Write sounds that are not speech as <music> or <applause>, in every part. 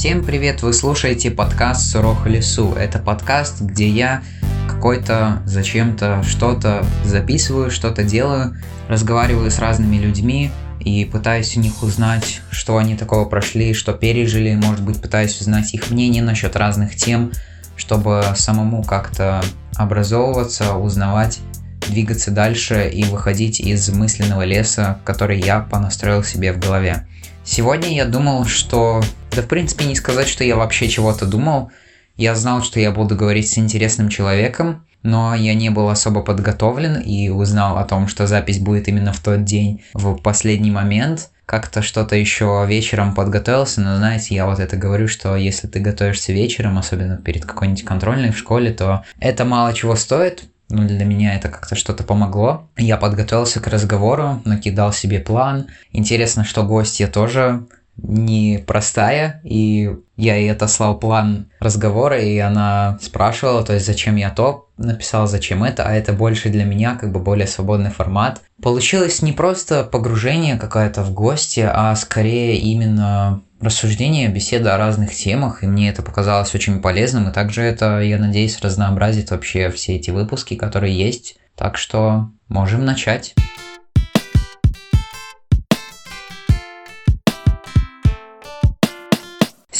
Всем привет! Вы слушаете подкаст «Суроха лесу». Это подкаст, где я какой-то зачем-то что-то записываю, что-то делаю, разговариваю с разными людьми и пытаюсь у них узнать, что они такого прошли, что пережили, может быть, пытаюсь узнать их мнение насчет разных тем, чтобы самому как-то образовываться, узнавать, двигаться дальше и выходить из мысленного леса, который я понастроил себе в голове. Сегодня я думал, что... Да в принципе не сказать, что я вообще чего-то думал. Я знал, что я буду говорить с интересным человеком, но я не был особо подготовлен и узнал о том, что запись будет именно в тот день, в последний момент. Как-то что-то еще вечером подготовился, но знаете, я вот это говорю, что если ты готовишься вечером, особенно перед какой-нибудь контрольной в школе, то это мало чего стоит, ну, для меня это как-то что-то помогло. Я подготовился к разговору, накидал себе план. Интересно, что гостья тоже не простая, и я ей отослал план разговора, и она спрашивала, то есть зачем я то написал, зачем это, а это больше для меня как бы более свободный формат. Получилось не просто погружение какое-то в гости, а скорее именно рассуждение, беседа о разных темах, и мне это показалось очень полезным, и также это, я надеюсь, разнообразит вообще все эти выпуски, которые есть. Так что можем начать.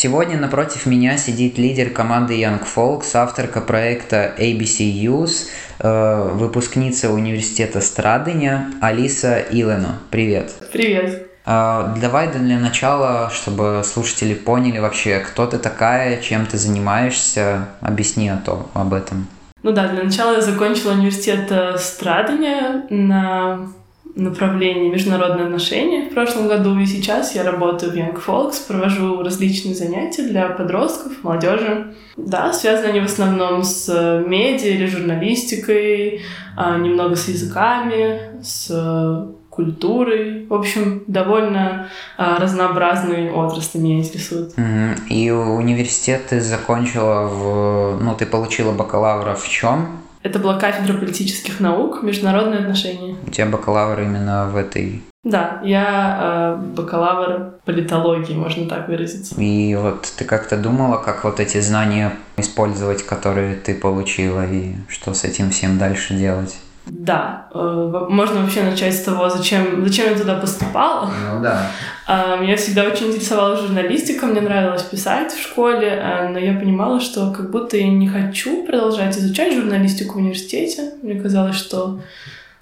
Сегодня напротив меня сидит лидер команды Young Folks, авторка проекта ABC Youth, э, выпускница университета Страдыня Алиса Илено. Привет. Привет. А, давай для начала, чтобы слушатели поняли вообще, кто ты такая, чем ты занимаешься, объясни о том, об этом. Ну да, для начала я закончила университет э, Страдания на направлении международные отношения в прошлом году, и сейчас я работаю в Young Folks, провожу различные занятия для подростков, молодежи. Да, связаны они в основном с медиа или журналистикой, а, немного с языками, с культурой. В общем, довольно а, разнообразные отрасли меня интересуют. И университет ты закончила в... Ну, ты получила бакалавра в чем? Это была кафедра политических наук, международные отношения. У тебя бакалавр именно в этой да, я э, бакалавр политологии, можно так выразиться. И вот ты как-то думала, как вот эти знания использовать, которые ты получила, и что с этим всем дальше делать? Да, э, можно вообще начать с того, зачем, зачем я туда поступала. Ну да. <laughs> Меня всегда очень интересовала журналистика, мне нравилось писать в школе, э, но я понимала, что как будто я не хочу продолжать изучать журналистику в университете. Мне казалось, что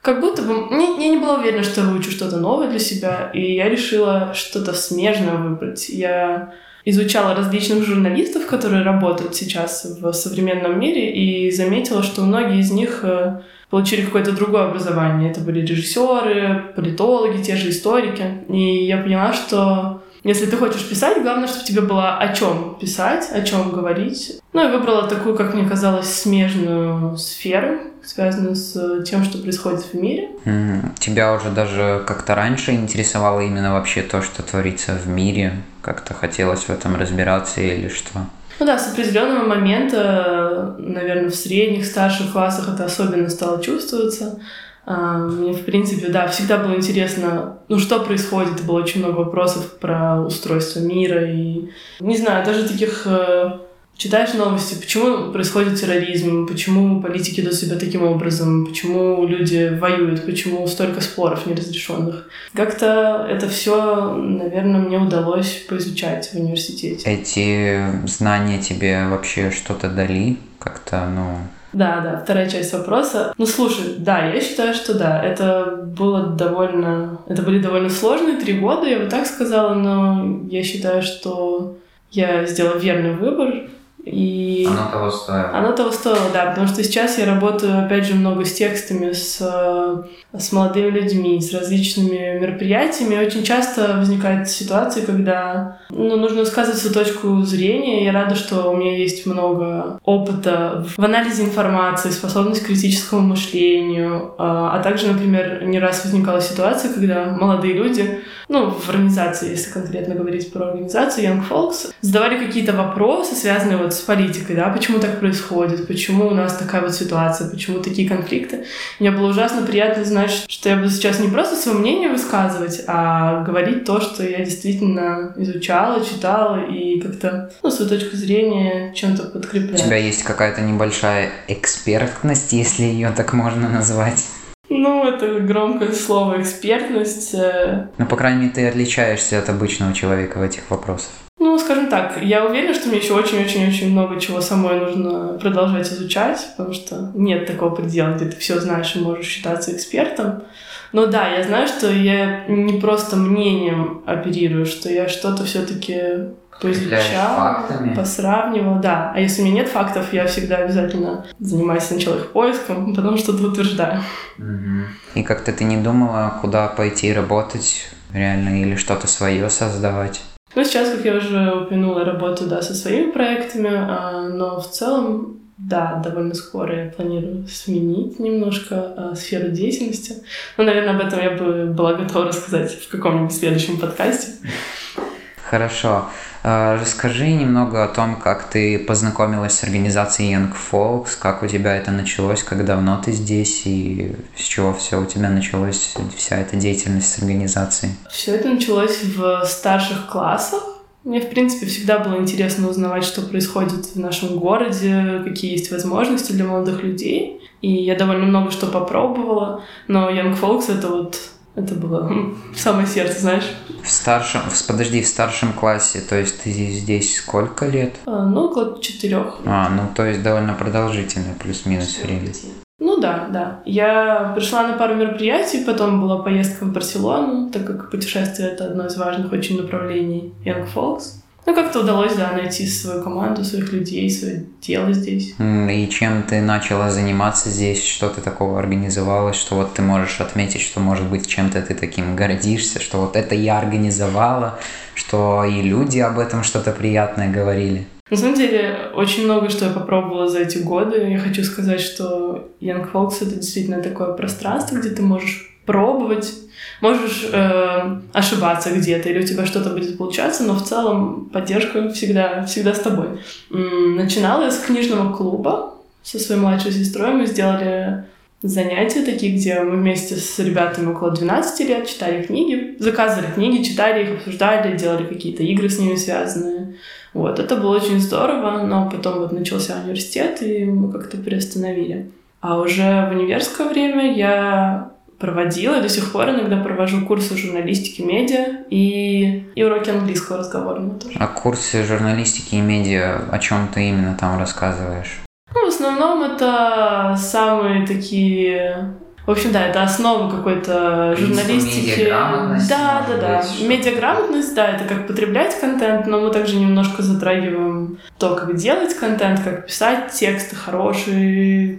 как будто бы... Я не была уверена, что я выучу что-то новое для себя, и я решила что-то смежное выбрать. Я изучала различных журналистов, которые работают сейчас в современном мире, и заметила, что многие из них э, получили какое-то другое образование. Это были режиссеры, политологи, те же историки. И я поняла, что если ты хочешь писать, главное, чтобы тебе было о чем писать, о чем говорить. Ну и выбрала такую, как мне казалось, смежную сферу, связанную с тем, что происходит в мире. Mm-hmm. Тебя уже даже как-то раньше интересовало именно вообще то, что творится в мире? Как-то хотелось в этом разбираться или что? Ну да, с определенного момента, наверное, в средних, старших классах это особенно стало чувствоваться. А, мне, в принципе, да, всегда было интересно, ну, что происходит. Было очень много вопросов про устройство мира и, не знаю, даже таких э, читаешь новости, почему происходит терроризм, почему политики ведут себя таким образом, почему люди воюют, почему столько споров неразрешенных. Как-то это все, наверное, мне удалось поизучать в университете. Эти знания тебе вообще что-то дали? Как-то, ну, да, да, вторая часть вопроса. Ну, слушай, да, я считаю, что да, это было довольно... Это были довольно сложные три года, я бы так сказала, но я считаю, что я сделала верный выбор, и оно того стоило. Оно того стоило, да, потому что сейчас я работаю, опять же, много с текстами, с, с молодыми людьми, с различными мероприятиями. И очень часто возникают ситуации, когда ну, нужно высказывать свою точку зрения. Я рада, что у меня есть много опыта в анализе информации, способность к критическому мышлению, а, а также, например, не раз возникала ситуация, когда молодые люди, ну, в организации, если конкретно говорить про организацию Young Folks, задавали какие-то вопросы, связанные вот с политикой, да, почему так происходит, почему у нас такая вот ситуация, почему такие конфликты. Мне было ужасно приятно знать, что я буду сейчас не просто свое мнение высказывать, а говорить то, что я действительно изучала, читала и как-то, ну, свою точку зрения чем-то подкреплять. У тебя есть какая-то небольшая экспертность, если ее так можно назвать? Ну, это громкое слово экспертность. Э. Ну, по крайней мере, ты отличаешься от обычного человека в этих вопросах. Ну, скажем так, я уверена, что мне еще очень-очень-очень много чего самой нужно продолжать изучать, потому что нет такого предела, где ты все знаешь и можешь считаться экспертом. Но да, я знаю, что я не просто мнением оперирую, что я что-то все-таки поизучала, посравнивала, да. А если у меня нет фактов, я всегда обязательно занимаюсь сначала их поиском, <laughs> потом что-то утверждаю. И как-то ты не думала, куда пойти работать реально или что-то свое создавать? Ну, сейчас, как я уже упомянула, работаю, да, со своими проектами, а, но в целом, да, довольно скоро я планирую сменить немножко а, сферу деятельности. Но, наверное, об этом я бы была готова рассказать в каком-нибудь следующем подкасте. Хорошо. А, расскажи немного о том, как ты познакомилась с организацией Young Folks, как у тебя это началось, как давно ты здесь и с чего все у тебя началось, вся эта деятельность с организацией? Все это началось в старших классах. Мне, в принципе, всегда было интересно узнавать, что происходит в нашем городе, какие есть возможности для молодых людей. И я довольно много что попробовала, но Young Folks — это вот это было в <laughs> самое сердце, знаешь. В старшем, подожди, в старшем классе, то есть ты здесь сколько лет? А, ну, около четырех. А, ну, то есть довольно продолжительное плюс-минус время. Ну да, да. Я пришла на пару мероприятий, потом была поездка в Барселону, так как путешествие — это одно из важных очень направлений Young Folks. Ну, как-то удалось, да, найти свою команду, своих людей, свое дело здесь. И чем ты начала заниматься здесь? Что ты такого организовала, что вот ты можешь отметить, что, может быть, чем-то ты таким гордишься, что вот это я организовала, что и люди об этом что-то приятное говорили? На самом деле, очень много что я попробовала за эти годы. Я хочу сказать, что Young Folks — это действительно такое пространство, где ты можешь пробовать можешь э, ошибаться где-то, или у тебя что-то будет получаться, но в целом поддержка всегда, всегда с тобой. Начинала я с книжного клуба со своей младшей сестрой. Мы сделали занятия такие, где мы вместе с ребятами около 12 лет читали книги, заказывали книги, читали их, обсуждали, делали какие-то игры с ними связанные. Вот, это было очень здорово, но потом вот начался университет, и мы как-то приостановили. А уже в универское время я проводила, и до сих пор иногда провожу курсы журналистики медиа и, и уроки английского разговорного тоже. А курсы журналистики и медиа, о чем ты именно там рассказываешь? Ну, в основном это самые такие в общем, да, это основа какой-то журналистики. Да, да, да. Медиаграмотность, да, это как потреблять контент, но мы также немножко затрагиваем то, как делать контент, как писать тексты хорошие,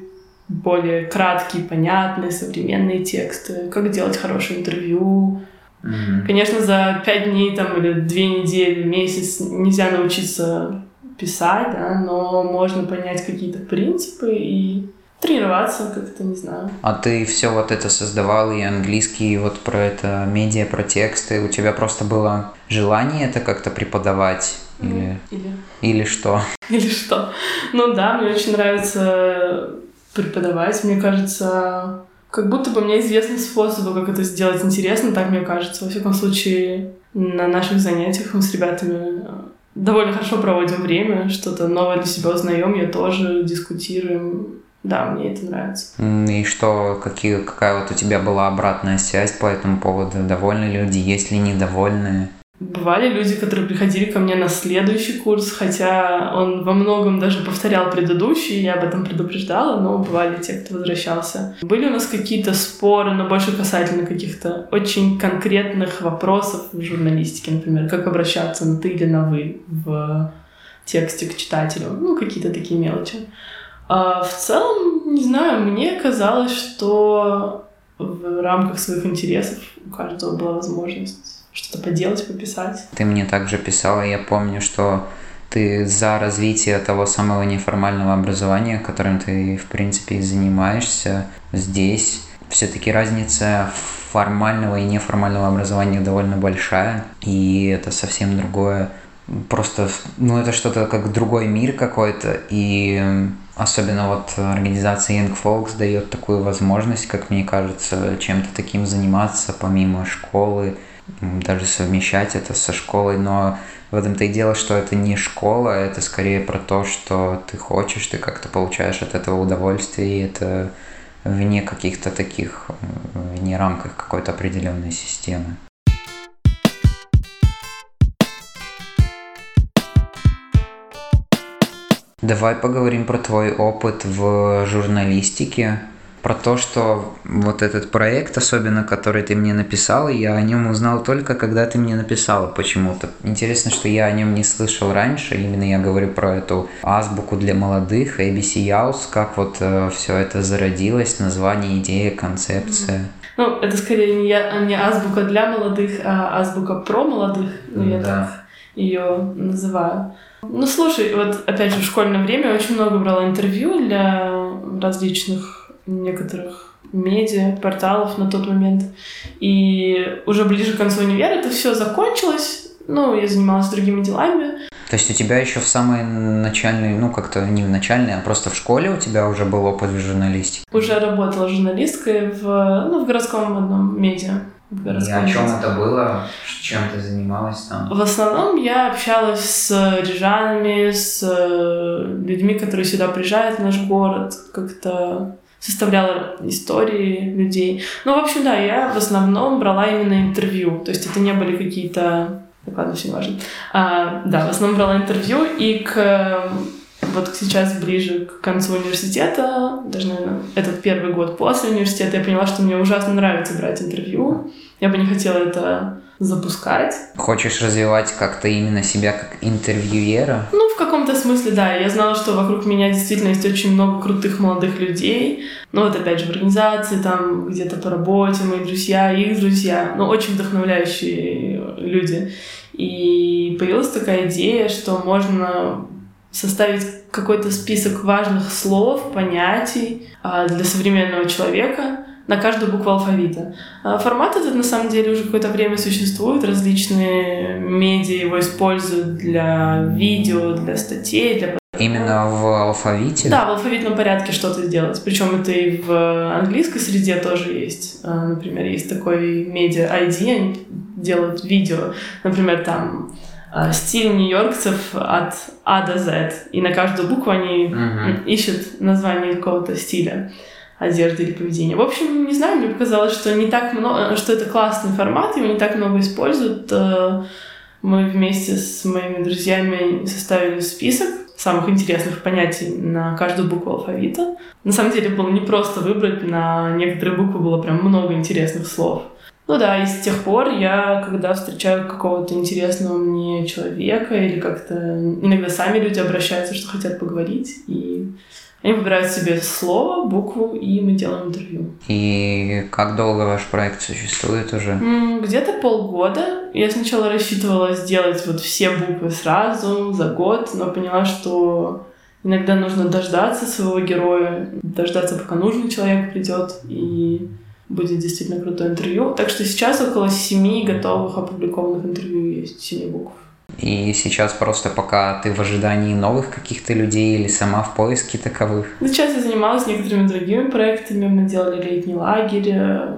более краткие, понятные, современные тексты, как делать хорошее интервью. Mm-hmm. Конечно, за пять дней там, или две недели, месяц нельзя научиться писать, да, но можно понять какие-то принципы и тренироваться как-то, не знаю. А ты все вот это создавал, и английский, и вот про это медиа, про тексты, у тебя просто было желание это как-то преподавать? Или, или... или что? <laughs> Или что? Ну да, мне очень нравится преподавать. Мне кажется, как будто бы мне известны способы, как это сделать интересно, так мне кажется. Во всяком случае, на наших занятиях мы с ребятами э, довольно хорошо проводим время, что-то новое для себя узнаем, я тоже дискутируем. Да, мне это нравится. И что, какие, какая вот у тебя была обратная связь по этому поводу? Довольны люди, есть ли недовольные? Бывали люди, которые приходили ко мне на следующий курс, хотя он во многом даже повторял предыдущий, я об этом предупреждала, но бывали те, кто возвращался. Были у нас какие-то споры, но больше касательно каких-то очень конкретных вопросов в журналистике, например, как обращаться на «ты» или на «вы» в тексте к читателю, ну, какие-то такие мелочи. А в целом, не знаю, мне казалось, что в рамках своих интересов у каждого была возможность что-то поделать, пописать. Ты мне также писала, я помню, что ты за развитие того самого неформального образования, которым ты, в принципе, и занимаешься здесь. Все-таки разница формального и неформального образования довольно большая, и это совсем другое просто, ну, это что-то как другой мир какой-то, и особенно вот организация Young Folks дает такую возможность, как мне кажется, чем-то таким заниматься помимо школы, даже совмещать это со школой, но в этом-то и дело, что это не школа, это скорее про то, что ты хочешь, ты как-то получаешь от этого удовольствие, и это вне каких-то таких, вне рамках какой-то определенной системы. Давай поговорим про твой опыт в журналистике про то, что вот этот проект, особенно который ты мне написал, я о нем узнал только когда ты мне написала почему-то. Интересно, что я о нем не слышал раньше, именно я говорю про эту азбуку для молодых, ABC Yaus, как вот э, все это зародилось, название, идея, концепция. Ну, это скорее не, я, не азбука для молодых, а азбука про молодых, ну, я да. так ее называю. Ну, слушай, вот опять же в школьное время очень много брала интервью для различных некоторых медиа, порталов на тот момент. И уже ближе к концу универа это все закончилось. Ну, я занималась другими делами. То есть у тебя еще в самой начальной, ну как-то не в начальной, а просто в школе у тебя уже был опыт в журналистике? Уже работала журналисткой в, ну, в городском одном медиа. И о чем это было? Чем ты занималась там? В основном я общалась с рижанами, с людьми, которые сюда приезжают в наш город, как-то составляла истории людей. Ну, в общем, да, я в основном брала именно интервью. То есть это не были какие-то... Так, ладно, все важно. А, да, в основном брала интервью, и к вот сейчас ближе к концу университета, даже, наверное, этот первый год после университета, я поняла, что мне ужасно нравится брать интервью. Я бы не хотела это запускать. Хочешь развивать как-то именно себя как интервьюера? Ну, в каком-то смысле, да. Я знала, что вокруг меня действительно есть очень много крутых молодых людей. Ну, вот опять же в организации, там где-то по работе, мои друзья, их друзья. Ну, очень вдохновляющие люди. И появилась такая идея, что можно составить какой-то список важных слов, понятий а, для современного человека, на каждую букву алфавита. А формат этот на самом деле уже какое-то время существует, различные медиа его используют для видео, для статей, для Именно в алфавите? Да, в алфавитном порядке что-то сделать. Причем это и в английской среде тоже есть. А, например, есть такой медиа ID, они делают видео. Например, там а, стиль нью-йоркцев от А до Z. И на каждую букву они uh-huh. ищут название какого-то стиля одежды или поведения. В общем, не знаю, мне показалось, что не так много, что это классный формат, его не так много используют. Э, мы вместе с моими друзьями составили список самых интересных понятий на каждую букву алфавита. На самом деле было не просто выбрать, на некоторые буквы было прям много интересных слов. Ну да, и с тех пор я, когда встречаю какого-то интересного мне человека или как-то иногда сами люди обращаются, что хотят поговорить, и они выбирают себе слово, букву, и мы делаем интервью. И как долго ваш проект существует уже? Где-то полгода. Я сначала рассчитывала сделать вот все буквы сразу, за год, но поняла, что иногда нужно дождаться своего героя, дождаться, пока нужный человек придет, и будет действительно крутое интервью. Так что сейчас около семи готовых опубликованных интервью есть, семи букв. И сейчас просто пока ты в ожидании новых каких-то людей или сама в поиске таковых? Сейчас я занималась некоторыми другими проектами. Мы делали летний лагерь,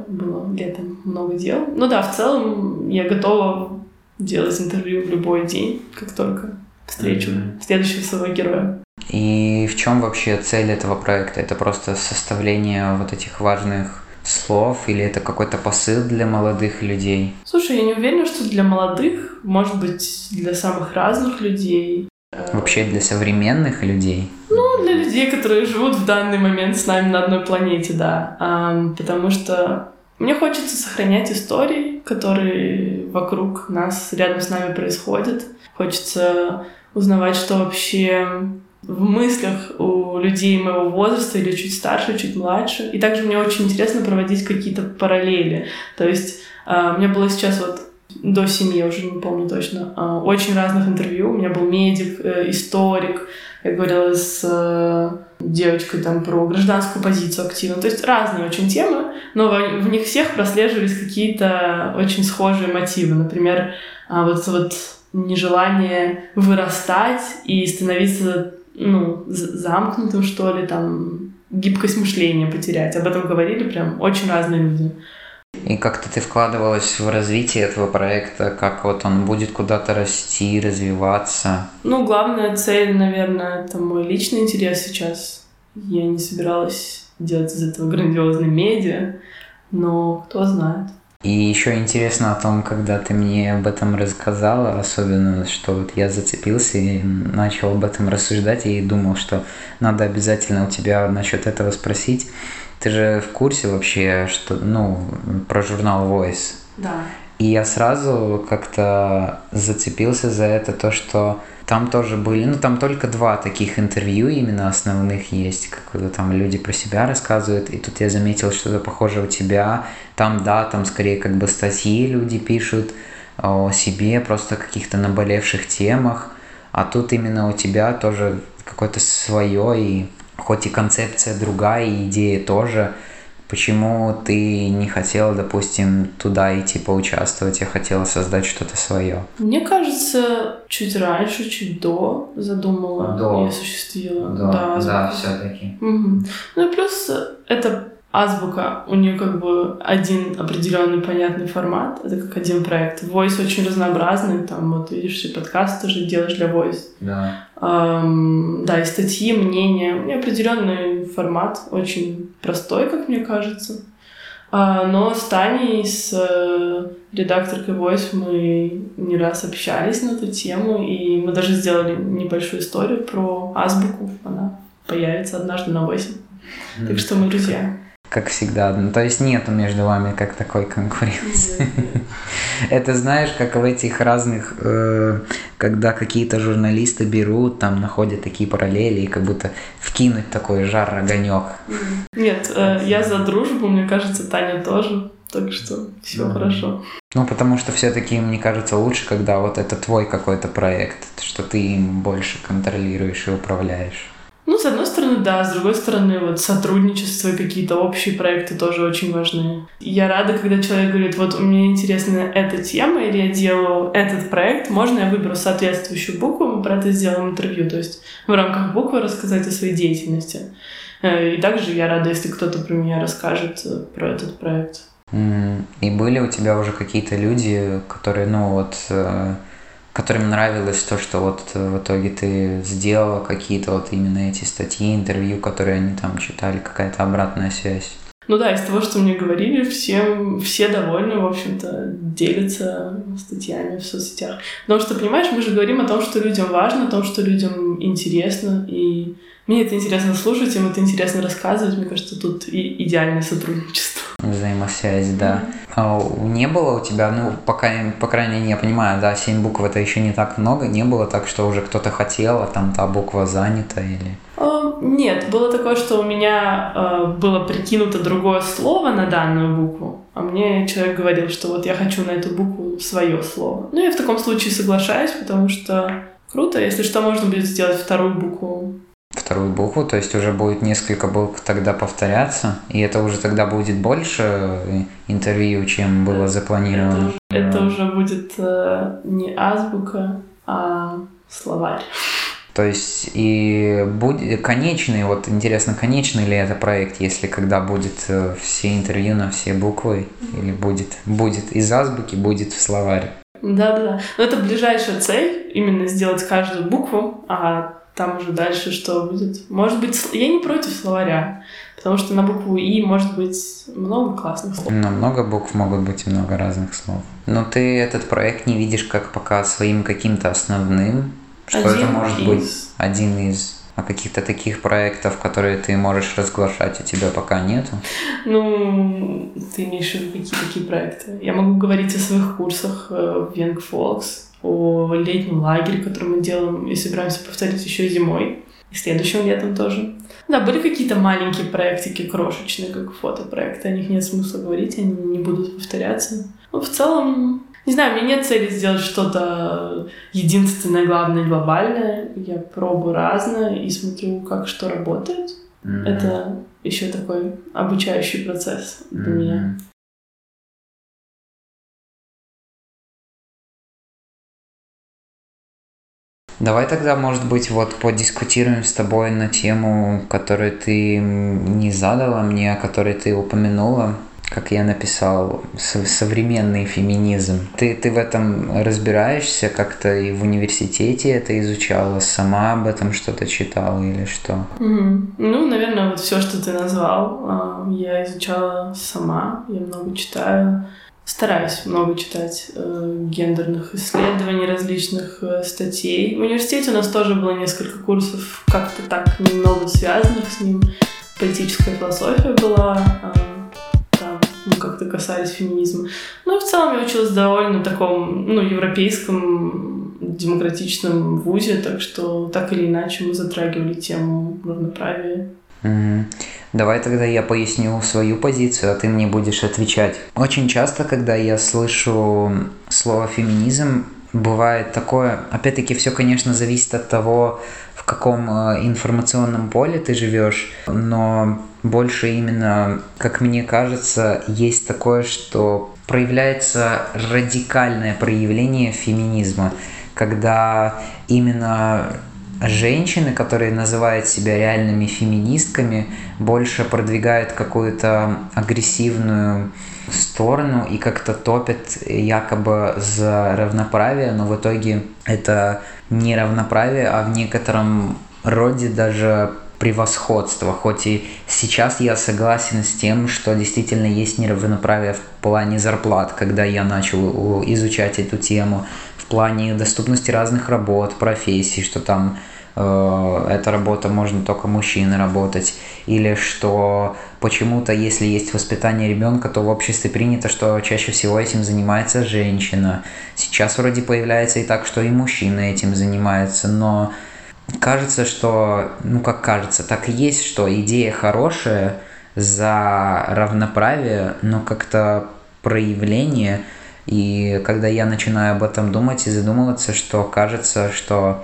было летом много дел. Ну да, в целом я готова делать интервью в любой день, как только встречу mm-hmm. следующего своего героя. И в чем вообще цель этого проекта? Это просто составление вот этих важных слов или это какой-то посыл для молодых людей? Слушай, я не уверена, что для молодых, может быть, для самых разных людей. Вообще для современных людей? Ну, для людей, которые живут в данный момент с нами на одной планете, да. Потому что мне хочется сохранять истории, которые вокруг нас, рядом с нами происходят. Хочется узнавать, что вообще в мыслях у людей моего возраста или чуть старше, чуть младше. И также мне очень интересно проводить какие-то параллели. То есть э, у меня было сейчас вот до семьи, я уже не помню точно, э, очень разных интервью. У меня был медик, э, историк, Я говорила с девочкой там про гражданскую позицию активно. То есть разные очень темы, но в, них всех прослеживались какие-то очень схожие мотивы. Например, вот вот нежелание вырастать и становиться ну, замкнутым, что ли, там, гибкость мышления потерять. Об этом говорили прям очень разные люди. И как-то ты вкладывалась в развитие этого проекта, как вот он будет куда-то расти, развиваться? Ну, главная цель, наверное, это мой личный интерес сейчас. Я не собиралась делать из этого грандиозной медиа, но кто знает. И еще интересно о том, когда ты мне об этом рассказала, особенно, что вот я зацепился и начал об этом рассуждать и думал, что надо обязательно у тебя насчет этого спросить. Ты же в курсе вообще, что, ну, про журнал Voice? Да. И я сразу как-то зацепился за это, то, что там тоже были, ну там только два таких интервью именно основных есть, когда там люди про себя рассказывают, и тут я заметил что-то похожее у тебя, там да, там скорее как бы статьи люди пишут о себе, просто каких-то наболевших темах, а тут именно у тебя тоже какое-то свое, и хоть и концепция другая, и идея тоже, Почему ты не хотела, допустим, туда идти поучаствовать, а хотела создать что-то свое? Мне кажется, чуть раньше, чуть до задумала до. и осуществила. До. Да, да все-таки. Угу. Ну и плюс это азбука, у нее как бы один определенный понятный формат, это как один проект. Voice очень разнообразный, там вот видишь, и подкаст тоже делаешь для Voice. Да. Эм, да, и статьи, мнения. У меня определенный формат, очень простой, как мне кажется. А, но с Таней, с э, редакторкой Voice мы не раз общались на эту тему, и мы даже сделали небольшую историю про азбуку. Она появится однажды на Voice. Mm. Так что мы друзья как всегда. Ну, то есть нету между вами как такой конкуренции. Это знаешь, как в этих разных, э, когда какие-то журналисты берут, там находят такие параллели и как будто вкинуть такой жар огонек. Нет, э, я за дружбу, мне кажется, Таня тоже. Так что все хорошо. Ну, потому что все-таки, мне кажется, лучше, когда вот это твой какой-то проект, что ты им больше контролируешь и управляешь. Ну, с одной стороны, да, с другой стороны, вот сотрудничество и какие-то общие проекты тоже очень важны. Я рада, когда человек говорит, вот мне интересна эта тема, или я делаю этот проект, можно я выберу соответствующую букву, мы про это сделаем интервью, то есть в рамках буквы рассказать о своей деятельности. Э, и также я рада, если кто-то про меня расскажет э, про этот проект. И были у тебя уже какие-то люди, которые, ну вот, э, которым нравилось то, что вот в итоге ты сделала какие-то вот именно эти статьи, интервью, которые они там читали, какая-то обратная связь. Ну да, из того, что мне говорили, все, все довольны, в общем-то, делятся статьями в соцсетях. Потому что, понимаешь, мы же говорим о том, что людям важно, о том, что людям интересно, и мне это интересно слушать, им это интересно рассказывать. Мне кажется, тут и идеальное сотрудничество. Взаимосвязь, да. А не было у тебя, ну, пока, по крайней мере, я понимаю, да, семь букв это еще не так много, не было так, что уже кто-то хотел, а там та буква занята или... А, нет, было такое, что у меня а, было прикинуто другое слово на данную букву, а мне человек говорил, что вот я хочу на эту букву свое слово. Ну, я в таком случае соглашаюсь, потому что круто, если что, можно будет сделать вторую букву вторую букву, то есть уже будет несколько букв тогда повторяться, и это уже тогда будет больше э, интервью, чем было запланировано. Это, это уже будет э, не азбука, а словарь. То есть и будет конечный, вот интересно, конечный ли это проект, если когда будет э, все интервью на все буквы, или будет, будет из азбуки, будет в словаре. Да, да. Но это ближайшая цель, именно сделать каждую букву, а там уже дальше что будет. Может быть, я не против словаря, потому что на букву И может быть много классных слов. На много букв могут быть много разных слов. Но ты этот проект не видишь как пока своим каким-то основным, что один это может из... быть один из а каких-то таких проектов, которые ты можешь разглашать, у тебя пока нету? Ну, ты имеешь в виду какие такие проекты? Я могу говорить о своих курсах э, в Young Folks, о летнем лагере, который мы делаем и собираемся повторить еще зимой. И следующим летом тоже. Да, были какие-то маленькие проектики, крошечные, как фотопроекты. О них нет смысла говорить, они не будут повторяться. Но в целом Не знаю, у меня нет цели сделать что-то единственное, главное, глобальное. Я пробую разное и смотрю, как что работает. Mm-hmm. Это еще такой обучающий процесс для mm-hmm. меня. Давай тогда, может быть, вот подискутируем с тобой на тему, которую ты не задала мне, о которой ты упомянула как я написал, современный феминизм. Ты, ты в этом разбираешься как-то и в университете это изучала, сама об этом что-то читала или что? Mm-hmm. Ну, наверное, вот все, что ты назвал, а, я изучала сама, я много читаю. Стараюсь много читать э, гендерных исследований, различных э, статей. В университете у нас тоже было несколько курсов, как-то так немного связанных с ним. Политическая философия была, э, ну, как-то касались феминизма. Ну, в целом я училась довольно таком, ну, европейском, демократичном вузе, так что так или иначе мы затрагивали тему равноправия. Давай тогда я поясню свою позицию, а ты мне будешь отвечать. Очень часто, когда я слышу слово феминизм, бывает такое, опять-таки все, конечно, зависит от того, в каком э, информационном поле ты живешь, но больше именно, как мне кажется, есть такое, что проявляется радикальное проявление феминизма, когда именно женщины, которые называют себя реальными феминистками, больше продвигают какую-то агрессивную сторону и как-то топят якобы за равноправие, но в итоге это не равноправие, а в некотором роде даже превосходство. Хоть и сейчас я согласен с тем, что действительно есть неравноправие в плане зарплат, когда я начал изучать эту тему, плане доступности разных работ, профессий, что там э, эта работа можно только мужчины работать, или что почему-то, если есть воспитание ребенка, то в обществе принято, что чаще всего этим занимается женщина. Сейчас вроде появляется и так, что и мужчина этим занимается, но кажется, что, ну как кажется, так и есть, что идея хорошая за равноправие, но как-то проявление, и когда я начинаю об этом думать и задумываться, что кажется, что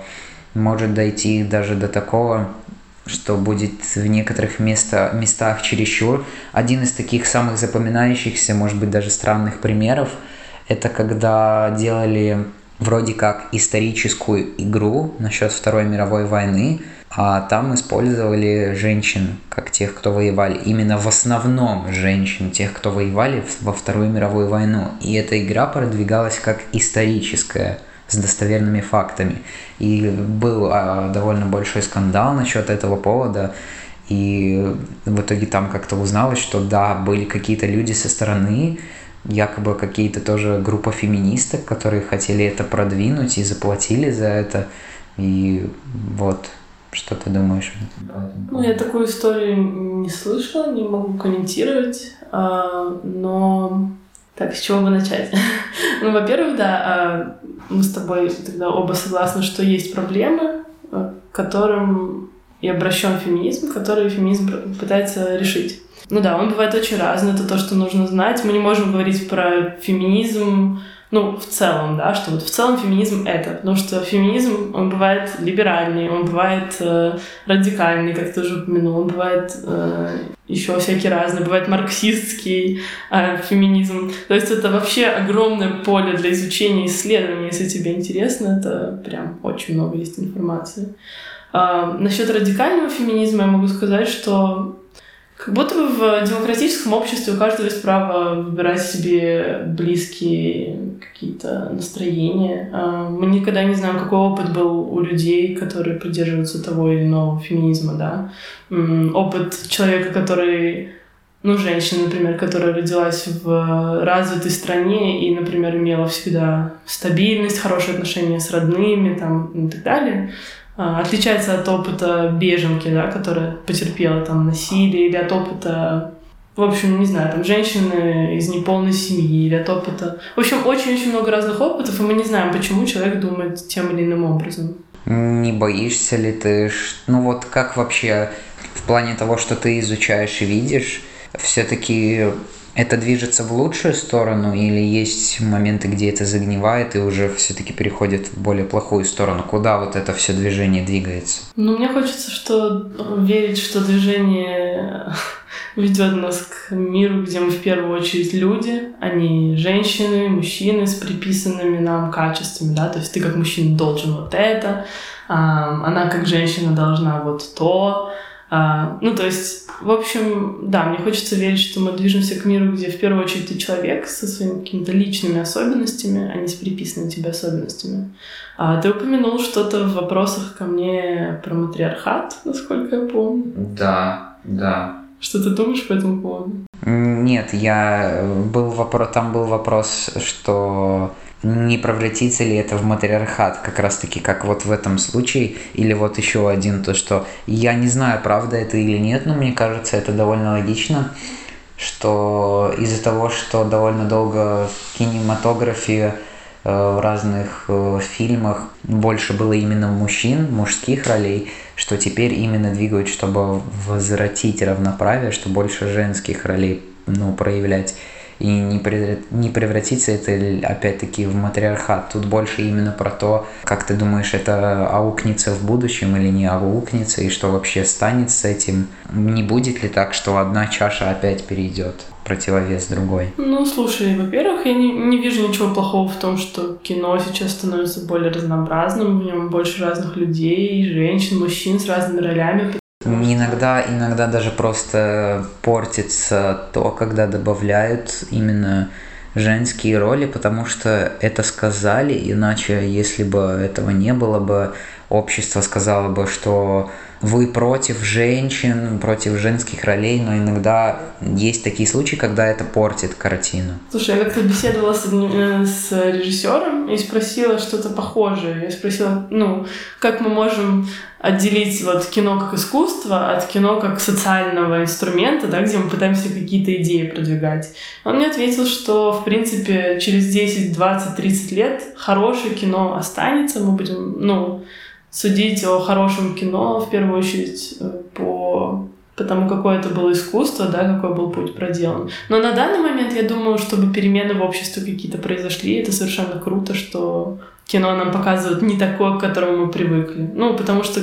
может дойти даже до такого, что будет в некоторых места, местах чересчур. Один из таких самых запоминающихся, может быть, даже странных примеров, это когда делали вроде как историческую игру насчет Второй мировой войны, а там использовали женщин, как тех, кто воевали. Именно в основном женщин, тех, кто воевали во Вторую мировую войну. И эта игра продвигалась как историческая, с достоверными фактами. И был а, довольно большой скандал насчет этого повода. И в итоге там как-то узналось, что да, были какие-то люди со стороны, якобы какие-то тоже группа феминисток, которые хотели это продвинуть и заплатили за это. И вот, что ты думаешь? Ну, я такую историю не слышала, не могу комментировать, а, но так, с чего бы начать? <laughs> ну, во-первых, да, а, мы с тобой тогда оба согласны, что есть проблемы, а, которым и обращен феминизм, которые феминизм пытается решить. Ну да, он бывает очень разный, это то, что нужно знать. Мы не можем говорить про феминизм, ну, в целом, да, что вот в целом феминизм это, потому что феминизм, он бывает либеральный, он бывает э, радикальный, как ты уже упомянул, он бывает э, еще всякий разный, бывает марксистский э, феминизм. То есть это вообще огромное поле для изучения и исследования, если тебе интересно, это прям очень много есть информации. Э, насчет радикального феминизма я могу сказать, что как будто бы в демократическом обществе у каждого есть право выбирать себе близкие какие-то настроения. А, мы никогда не знаем, какой опыт был у людей, которые придерживаются того или иного феминизма, да. Опыт человека, который ну, женщина, например, которая родилась в развитой стране и, например, имела всегда стабильность, хорошие отношения с родными там, и так далее, отличается от опыта беженки, да, которая потерпела там насилие, или от опыта, в общем, не знаю, там женщины из неполной семьи, или от опыта... В общем, очень-очень много разных опытов, и мы не знаем, почему человек думает тем или иным образом. Не боишься ли ты, ну вот как вообще в плане того, что ты изучаешь и видишь, все-таки Это движется в лучшую сторону или есть моменты, где это загнивает и уже все-таки переходит в более плохую сторону? Куда вот это все движение двигается? Ну, мне хочется что верить, что движение <laughs> ведет нас к миру, где мы в первую очередь люди, а не женщины, мужчины с приписанными нам качествами, да, то есть ты как мужчина должен вот это, а, она как женщина должна вот то, а, ну, то есть, в общем, да, мне хочется верить, что мы движемся к миру, где в первую очередь ты человек со своими какими-то личными особенностями, а не с приписанными тебе особенностями. А ты упомянул что-то в вопросах ко мне про матриархат, насколько я помню. Да, да. Что ты думаешь по этому поводу? Нет, я был вопрос, там был вопрос, что не превратится ли это в матриархат, как раз таки, как вот в этом случае, или вот еще один, то, что я не знаю, правда это или нет, но мне кажется, это довольно логично, что из-за того, что довольно долго в кинематографе э, в разных э, фильмах больше было именно мужчин, мужских ролей, что теперь именно двигают, чтобы возвратить равноправие, что больше женских ролей ну, проявлять и не, не превратиться это опять-таки в матриархат. Тут больше именно про то, как ты думаешь, это аукнется в будущем или не аукнется, и что вообще станет с этим. Не будет ли так, что одна чаша опять перейдет? противовес другой? Ну, слушай, во-первых, я не, не вижу ничего плохого в том, что кино сейчас становится более разнообразным, в нем больше разных людей, женщин, мужчин с разными ролями, Иногда, иногда даже просто портится то, когда добавляют именно женские роли, потому что это сказали, иначе, если бы этого не было бы, общество сказало бы, что вы против женщин, против женских ролей, но иногда есть такие случаи, когда это портит картину. Слушай, я как-то беседовала с, э, с режиссером и спросила что-то похожее. Я спросила, ну, как мы можем отделить вот кино как искусство от кино как социального инструмента, да, где мы пытаемся какие-то идеи продвигать. Он мне ответил, что, в принципе, через 10, 20, 30 лет хорошее кино останется, мы будем, ну, судить о хорошем кино в первую очередь э, по потому какое это было искусство, да, какой был путь проделан. Но на данный момент я думаю, чтобы перемены в обществе какие-то произошли, это совершенно круто, что кино нам показывает не такое, к которому мы привыкли. Ну, потому что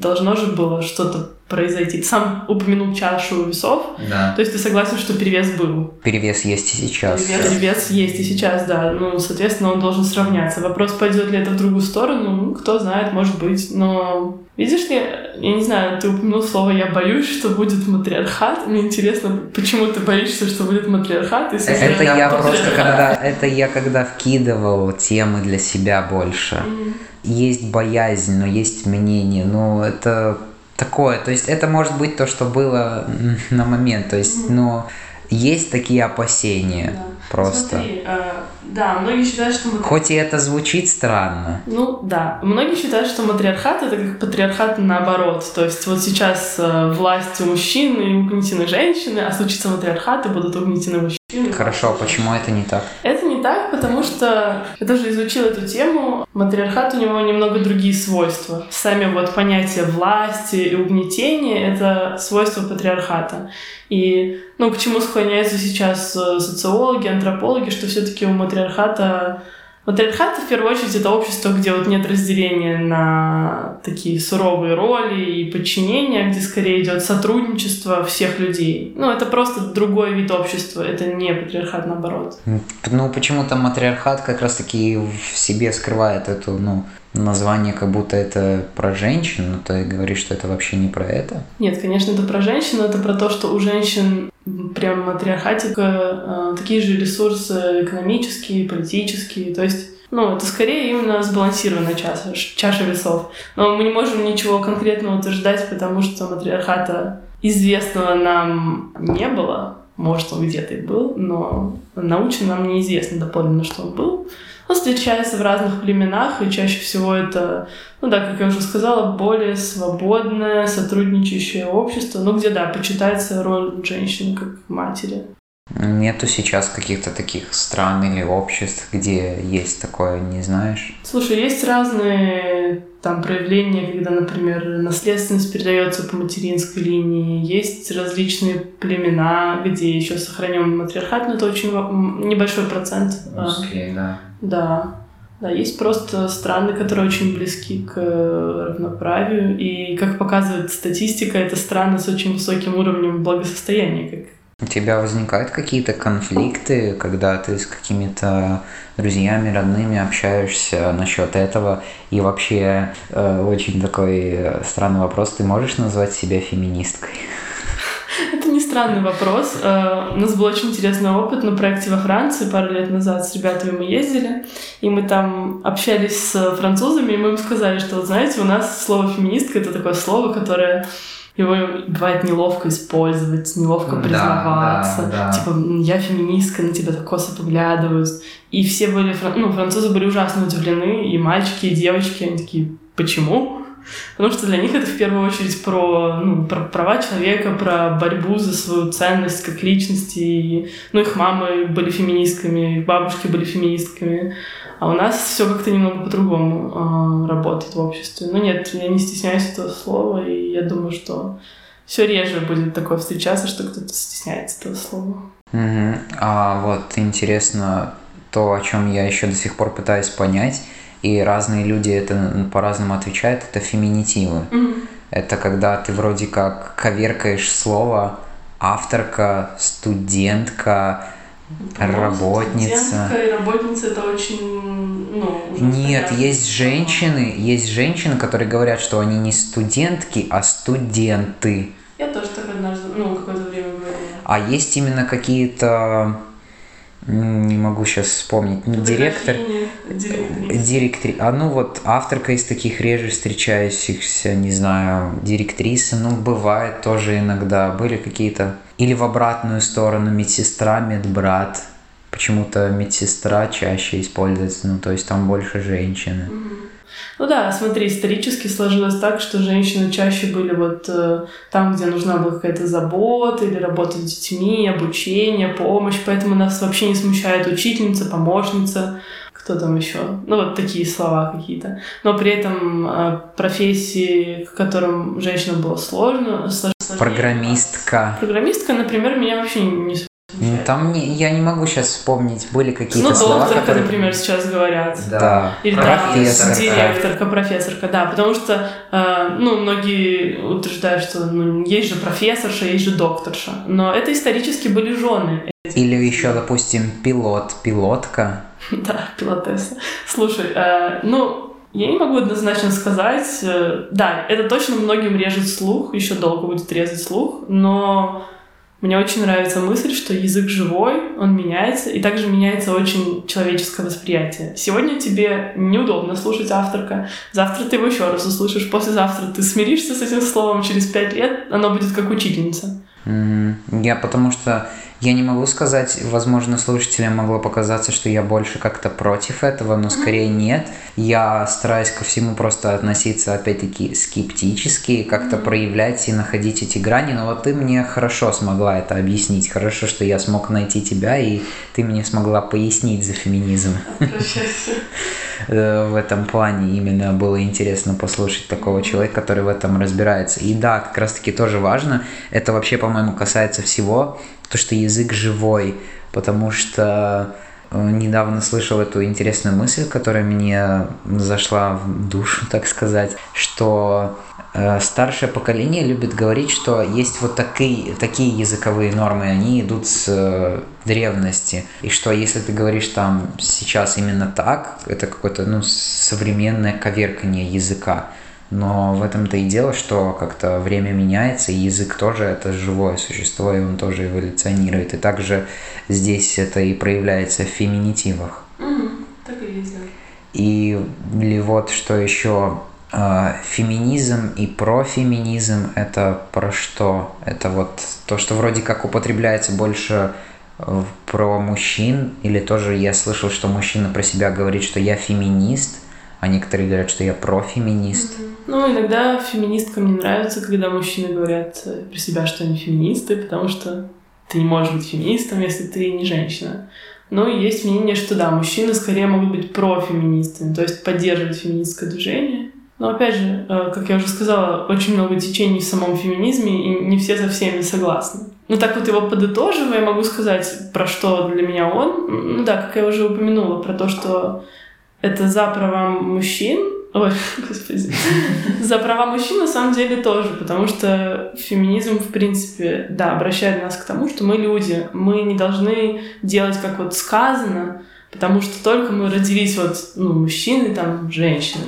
должно же было что-то произойти. Ты сам упомянул чашу весов. Да. То есть ты согласен, что перевес был? Перевес есть и сейчас. Перевес, перевес есть и сейчас, да. Ну, соответственно, он должен сравняться. Вопрос, пойдет ли это в другую сторону, ну, кто знает, может быть. Но видишь ли, я не знаю, ты упомянул слово «я боюсь, что будет матриархат». Мне интересно, почему ты боишься, что будет матриархат? Если это я просто когда... <laughs> Это я когда вкидывал темы для себя больше. Mm-hmm. Есть боязнь, но есть мнение. Ну, это такое. То есть это может быть то, что было на момент. То есть, ну, есть такие опасения. Да. Просто. Смотри, э, да, многие считают, что... Матри... Хоть и это звучит странно. Ну, да. Многие считают, что матриархат — это как патриархат наоборот. То есть вот сейчас э, власть у мужчин и угнетены женщины, а случится матриархат, и будут угнетены мужчины. Хорошо, а почему это не так? Это не так, потому что я тоже изучила эту тему. Матриархат у него немного другие свойства. Сами вот понятия власти и угнетения — это свойства патриархата. И, ну, к чему склоняются сейчас э, социологи, антропологи, что все-таки у матриархата Матриархат, в первую очередь, это общество, где вот нет разделения на такие суровые роли и подчинения, где скорее идет сотрудничество всех людей. Ну, это просто другой вид общества, это не патриархат, наоборот. Ну, почему-то матриархат как раз-таки в себе скрывает эту, ну, название, как будто это про женщин, но ты говоришь, что это вообще не про это? Нет, конечно, это про женщин, это про то, что у женщин прям матриархатика э, такие же ресурсы экономические, политические, то есть ну, это скорее именно сбалансированная чаша, чаша весов. Но мы не можем ничего конкретного утверждать, потому что матриархата известного нам не было. Может, он где-то и был, но научно нам неизвестно доподлинно, что он был. Он встречается в разных племенах, и чаще всего это, ну да, как я уже сказала, более свободное, сотрудничающее общество, ну где, да, почитается роль женщины как матери. Нету сейчас каких-то таких стран или обществ, где есть такое, не знаешь? Слушай, есть разные там проявления, когда, например, наследственность передается по материнской линии, есть различные племена, где еще сохранен матриархат, но это очень небольшой процент. Русские, да. Да. Да, есть просто страны, которые очень близки к равноправию, и, как показывает статистика, это страны с очень высоким уровнем благосостояния, как у тебя возникают какие-то конфликты, когда ты с какими-то друзьями, родными общаешься насчет этого? И вообще э, очень такой э, странный вопрос. Ты можешь назвать себя феминисткой? <laughs> Это не странный вопрос. Э, у нас был очень интересный опыт на проекте во Франции пару лет назад. С ребятами мы ездили, и мы там общались с французами, и мы им сказали, что, знаете, у нас слово «феминистка» — это такое слово, которое его бывает неловко использовать, неловко признаваться. Да, да, да. Типа, я феминистка, на тебя так косо поглядывают. И все были, ну, французы были ужасно удивлены, и мальчики, и девочки, они такие, почему? Потому что для них это в первую очередь про, ну, про права человека, про борьбу за свою ценность как личности. И, ну, их мамы были феминистками, их бабушки были феминистками. А у нас все как-то немного по-другому э, работает в обществе. Ну нет, я не стесняюсь этого слова, и я думаю, что все реже будет такое встречаться, что кто-то стесняется этого слова. Угу. А вот интересно то, о чем я еще до сих пор пытаюсь понять, и разные люди это по-разному отвечают, это феминитивы. Угу. Это когда ты вроде как коверкаешь слово авторка, студентка, Работница. и работница это очень, ну, Нет, есть женщины, есть женщины, которые говорят, что они не студентки, а студенты. Я тоже так однажды, ну, какое-то время говорила. А есть именно какие-то не могу сейчас вспомнить, не директор, директри, а ну вот авторка из таких реже встречающихся, не знаю, директриса, ну бывает тоже иногда, были какие-то, или в обратную сторону медсестра, медбрат, почему-то медсестра чаще используется, ну то есть там больше женщины. Mm-hmm. Ну да, смотри, исторически сложилось так, что женщины чаще были вот э, там, где нужна была какая-то забота или работа с детьми, обучение, помощь, поэтому нас вообще не смущает учительница, помощница, кто там еще, ну вот такие слова какие-то. Но при этом э, профессии, к которым женщинам было сложно, сложнее. Программистка. Программистка, например, меня вообще не ну, там не, я не могу сейчас вспомнить, были какие-то ну, слова, докторка, которые... например, сейчас говорят. Да. Или профессорка. Да, директорка, профессорка, да. Потому что, э, ну, многие утверждают, что ну, есть же профессорша, есть же докторша. Но это исторически были жены. Или еще, допустим, пилот, пилотка. <laughs> Да, пилотесса. Слушай, э, ну, я не могу однозначно сказать. Э, да, это точно многим режет слух, еще долго будет резать слух, но мне очень нравится мысль, что язык живой, он меняется, и также меняется очень человеческое восприятие. Сегодня тебе неудобно слушать авторка, завтра ты его еще раз услышишь, послезавтра ты смиришься с этим словом, через пять лет оно будет как учительница. Mm-hmm. Я потому что я не могу сказать, возможно, слушателям могло показаться, что я больше как-то против этого, но скорее нет. Я стараюсь ко всему просто относиться, опять-таки, скептически, как-то проявлять и находить эти грани. Но вот ты мне хорошо смогла это объяснить. Хорошо, что я смог найти тебя, и ты мне смогла пояснить за феминизм. <laughs> Э, в этом плане именно было интересно послушать такого человека, который в этом разбирается. И да, как раз-таки тоже важно, это вообще, по-моему, касается всего, то, что язык живой, потому что э, недавно слышал эту интересную мысль, которая мне зашла в душу, так сказать, что э, старшее поколение любит говорить, что есть вот такие, такие языковые нормы, они идут с э, древности, и что если ты говоришь там сейчас именно так, это какое-то ну, современное коверкание языка. Но в этом-то и дело, что как-то время меняется, и язык тоже это живое существо, и он тоже эволюционирует. И также здесь это и проявляется в феминитивах. Mm, так и есть, да. Или вот что еще э, феминизм и профеминизм это про что? Это вот то, что вроде как употребляется больше э, про мужчин, или тоже я слышал, что мужчина про себя говорит, что я феминист, а некоторые говорят, что я профеминист. Mm-hmm. Ну, иногда феминисткам не нравится, когда мужчины говорят э, про себя, что они феминисты, потому что ты не можешь быть феминистом, если ты не женщина. Но есть мнение, что да, мужчины скорее могут быть профеминистами, то есть поддерживать феминистское движение. Но опять же, э, как я уже сказала, очень много течений в самом феминизме, и не все со всеми согласны. Ну так вот его подытоживая, могу сказать, про что для меня он. Ну да, как я уже упомянула, про то, что это за права мужчин, Ой, <laughs> господи. За права мужчин на самом деле тоже, потому что феминизм, в принципе, да, обращает нас к тому, что мы люди, мы не должны делать, как вот сказано, потому что только мы родились вот, ну, мужчины, там, женщины.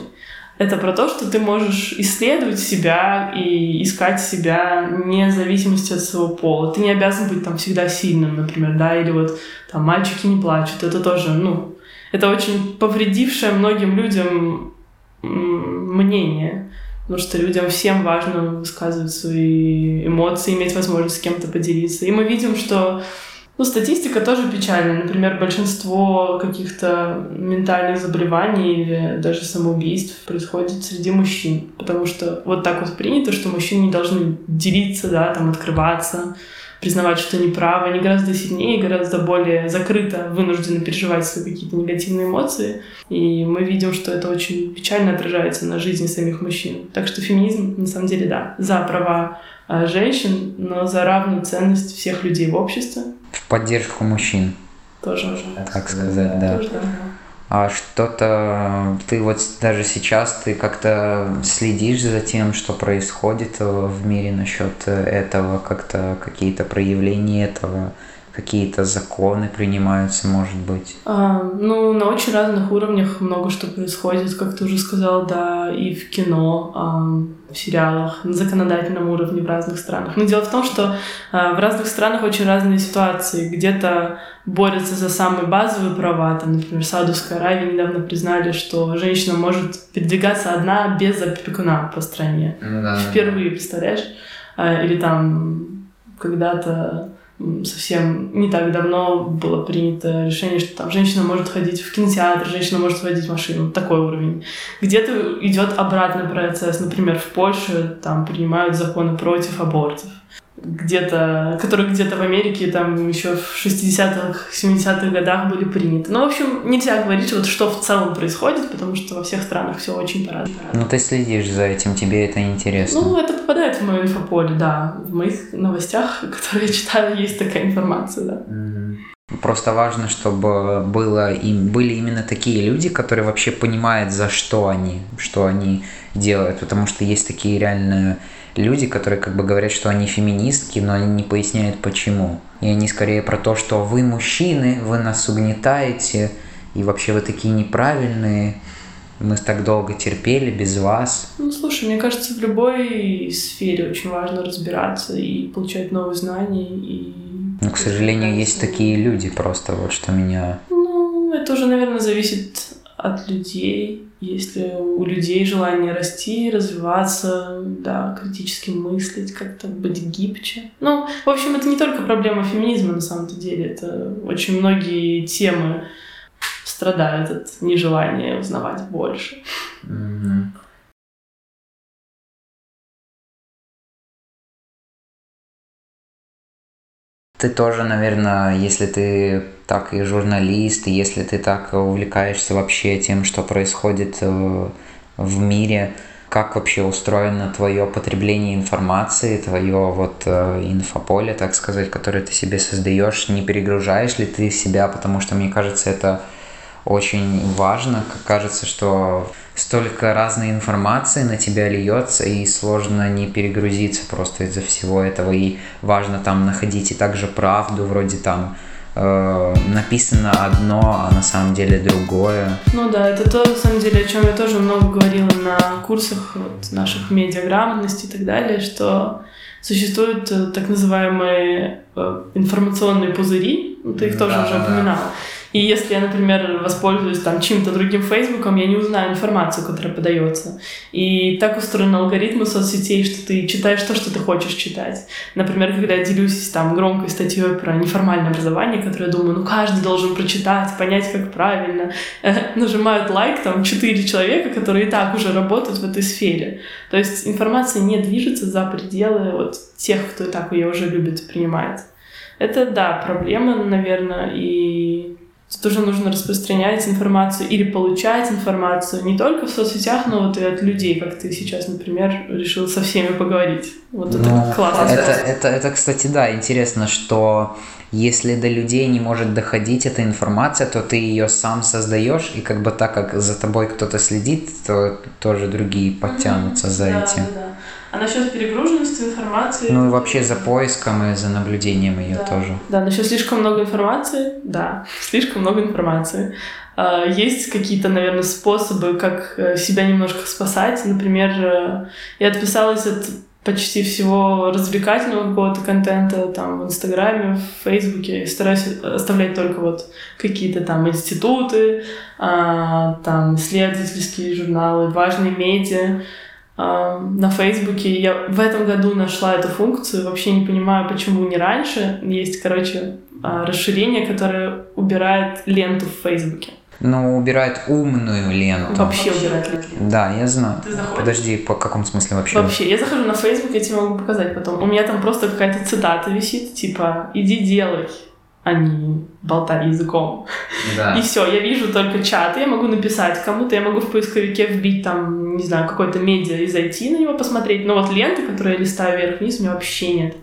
Это про то, что ты можешь исследовать себя и искать себя вне зависимости от своего пола. Ты не обязан быть там всегда сильным, например, да, или вот там мальчики не плачут. Это тоже, ну, это очень повредившее многим людям мнение. Потому что людям всем важно высказывать свои эмоции, иметь возможность с кем-то поделиться. И мы видим, что ну, статистика тоже печальная. Например, большинство каких-то ментальных заболеваний или даже самоубийств происходит среди мужчин. Потому что вот так вот принято, что мужчины не должны делиться, да, там, открываться, признавать, что они правы, они гораздо сильнее, гораздо более закрыто вынуждены переживать свои какие-то негативные эмоции. И мы видим, что это очень печально отражается на жизни самих мужчин. Так что феминизм, на самом деле, да, за права а, женщин, но за равную ценность всех людей в обществе. В поддержку мужчин. Тоже уже. Так сказать, да. Тоже, да что-то ты вот даже сейчас ты как-то следишь за тем, что происходит в мире насчет этого, как-то какие-то проявления этого, какие-то законы принимаются, может быть? А, ну, на очень разных уровнях много что происходит, как ты уже сказал, да, и в кино, а, в сериалах, на законодательном уровне в разных странах. Но дело в том, что а, в разных странах очень разные ситуации. Где-то борются за самые базовые права. Там, например, в Саудовской Аравии недавно признали, что женщина может передвигаться одна без опекуна по стране. Да, Впервые, представляешь? А, или там когда-то совсем не так давно было принято решение, что там женщина может ходить в кинотеатр, женщина может водить машину. Такой уровень. Где-то идет обратный процесс. Например, в Польше там принимают законы против абортов где-то, которые где-то в Америке там еще в 60-х, 70-х годах были приняты. Ну, в общем, нельзя говорить, вот что в целом происходит, потому что во всех странах все очень по-разному. Ну, ты следишь за этим, тебе это интересно. Ну, это попадает в мое инфополе, да. В моих новостях, <laughs> которые я читаю, есть такая информация, да. Просто важно, чтобы было, им, были именно такие люди, которые вообще понимают, за что они, что они делают, потому что есть такие реально люди, которые как бы говорят, что они феминистки, но они не поясняют почему. И они скорее про то, что вы мужчины, вы нас угнетаете, и вообще вы такие неправильные, мы так долго терпели без вас. Ну, слушай, мне кажется, в любой сфере очень важно разбираться и получать новые знания. И... Но, к сожалению, есть такие люди просто, вот что меня... Ну, это уже, наверное, зависит от людей. Если у людей желание расти, развиваться, да, критически мыслить, как-то быть гибче. Ну, в общем, это не только проблема феминизма на самом-то деле. Это очень многие темы страдают от нежелания узнавать больше. Ты тоже, наверное, если ты так и журналист, если ты так увлекаешься вообще тем, что происходит э, в мире, как вообще устроено твое потребление информации, твое вот э, инфополе, так сказать, которое ты себе создаешь, не перегружаешь ли ты себя, потому что мне кажется, это очень важно. Как кажется, что столько разной информации на тебя льется, и сложно не перегрузиться просто из-за всего этого. И важно там находить и также правду, вроде там э, написано одно, а на самом деле другое. Ну да, это то, на самом деле, о чем я тоже много говорила на курсах вот, наших медиаграмотности и так далее, что существуют э, так называемые э, информационные пузыри, ты их да, тоже уже упоминала. Да. И если я, например, воспользуюсь там чем-то другим Фейсбуком, я не узнаю информацию, которая подается. И так устроены алгоритмы соцсетей, что ты читаешь то, что ты хочешь читать. Например, когда я делюсь там громкой статьей про неформальное образование, которое я думаю, ну каждый должен прочитать, понять, как правильно, нажимают лайк там четыре человека, которые и так уже работают в этой сфере. То есть информация не движется за пределы вот тех, кто и так ее уже любит и принимает. Это, да, проблема, наверное, и тоже нужно распространять информацию или получать информацию не только в соцсетях, но вот и от людей, как ты сейчас, например, решил со всеми поговорить. Вот это ну, классно. Это, это, это, кстати, да, интересно, что если до людей не может доходить эта информация, то ты ее сам создаешь, и как бы так как за тобой кто-то следит, то тоже другие подтянутся mm-hmm. за да, этим. Да, да. А насчет перегруженности информации? Ну и вообще за поиском и за наблюдением ее да. тоже. Да, насчет слишком много информации, да, слишком много информации. А, есть какие-то, наверное, способы, как э, себя немножко спасать. Например, э, я отписалась от почти всего развлекательного какого-то контента там в Инстаграме, в Фейсбуке. Стараюсь оставлять только вот какие-то там институты, а, там исследовательские журналы, важные медиа на Фейсбуке. Я в этом году нашла эту функцию, вообще не понимаю, почему не раньше. Есть, короче, а, расширение, которое убирает ленту в Фейсбуке. Ну, убирает умную ленту. Вообще убирает ленту. Да, я знаю. Ты заходишь? Подожди, по какому смысле вообще? Вообще, я захожу на Facebook, я тебе могу показать потом. У меня там просто какая-то цитата висит, типа «иди делай» а не болтай языком. Да. И все, я вижу только чат, я могу написать кому-то, я могу в поисковике вбить там, не знаю, какой-то медиа и зайти на него посмотреть. Но вот ленты, которые я листаю вверх-вниз, у меня вообще нет.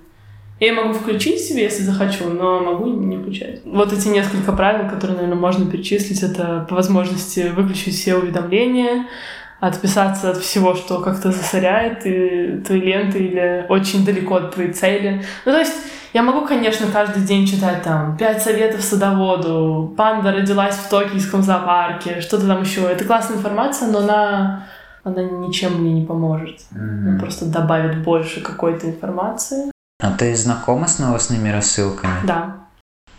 Я могу включить себе, если захочу, но могу не включать. Вот эти несколько правил, которые, наверное, можно перечислить, это по возможности выключить все уведомления, отписаться от всего, что как-то засоряет и твои ленты или очень далеко от твоей цели. Ну, то есть я могу, конечно, каждый день читать там пять советов садоводу, панда родилась в токийском зоопарке, что-то там еще. Это классная информация, но она, она ничем мне не поможет. Mm-hmm. Она просто добавит больше какой-то информации. А ты знакома с новостными рассылками? Да.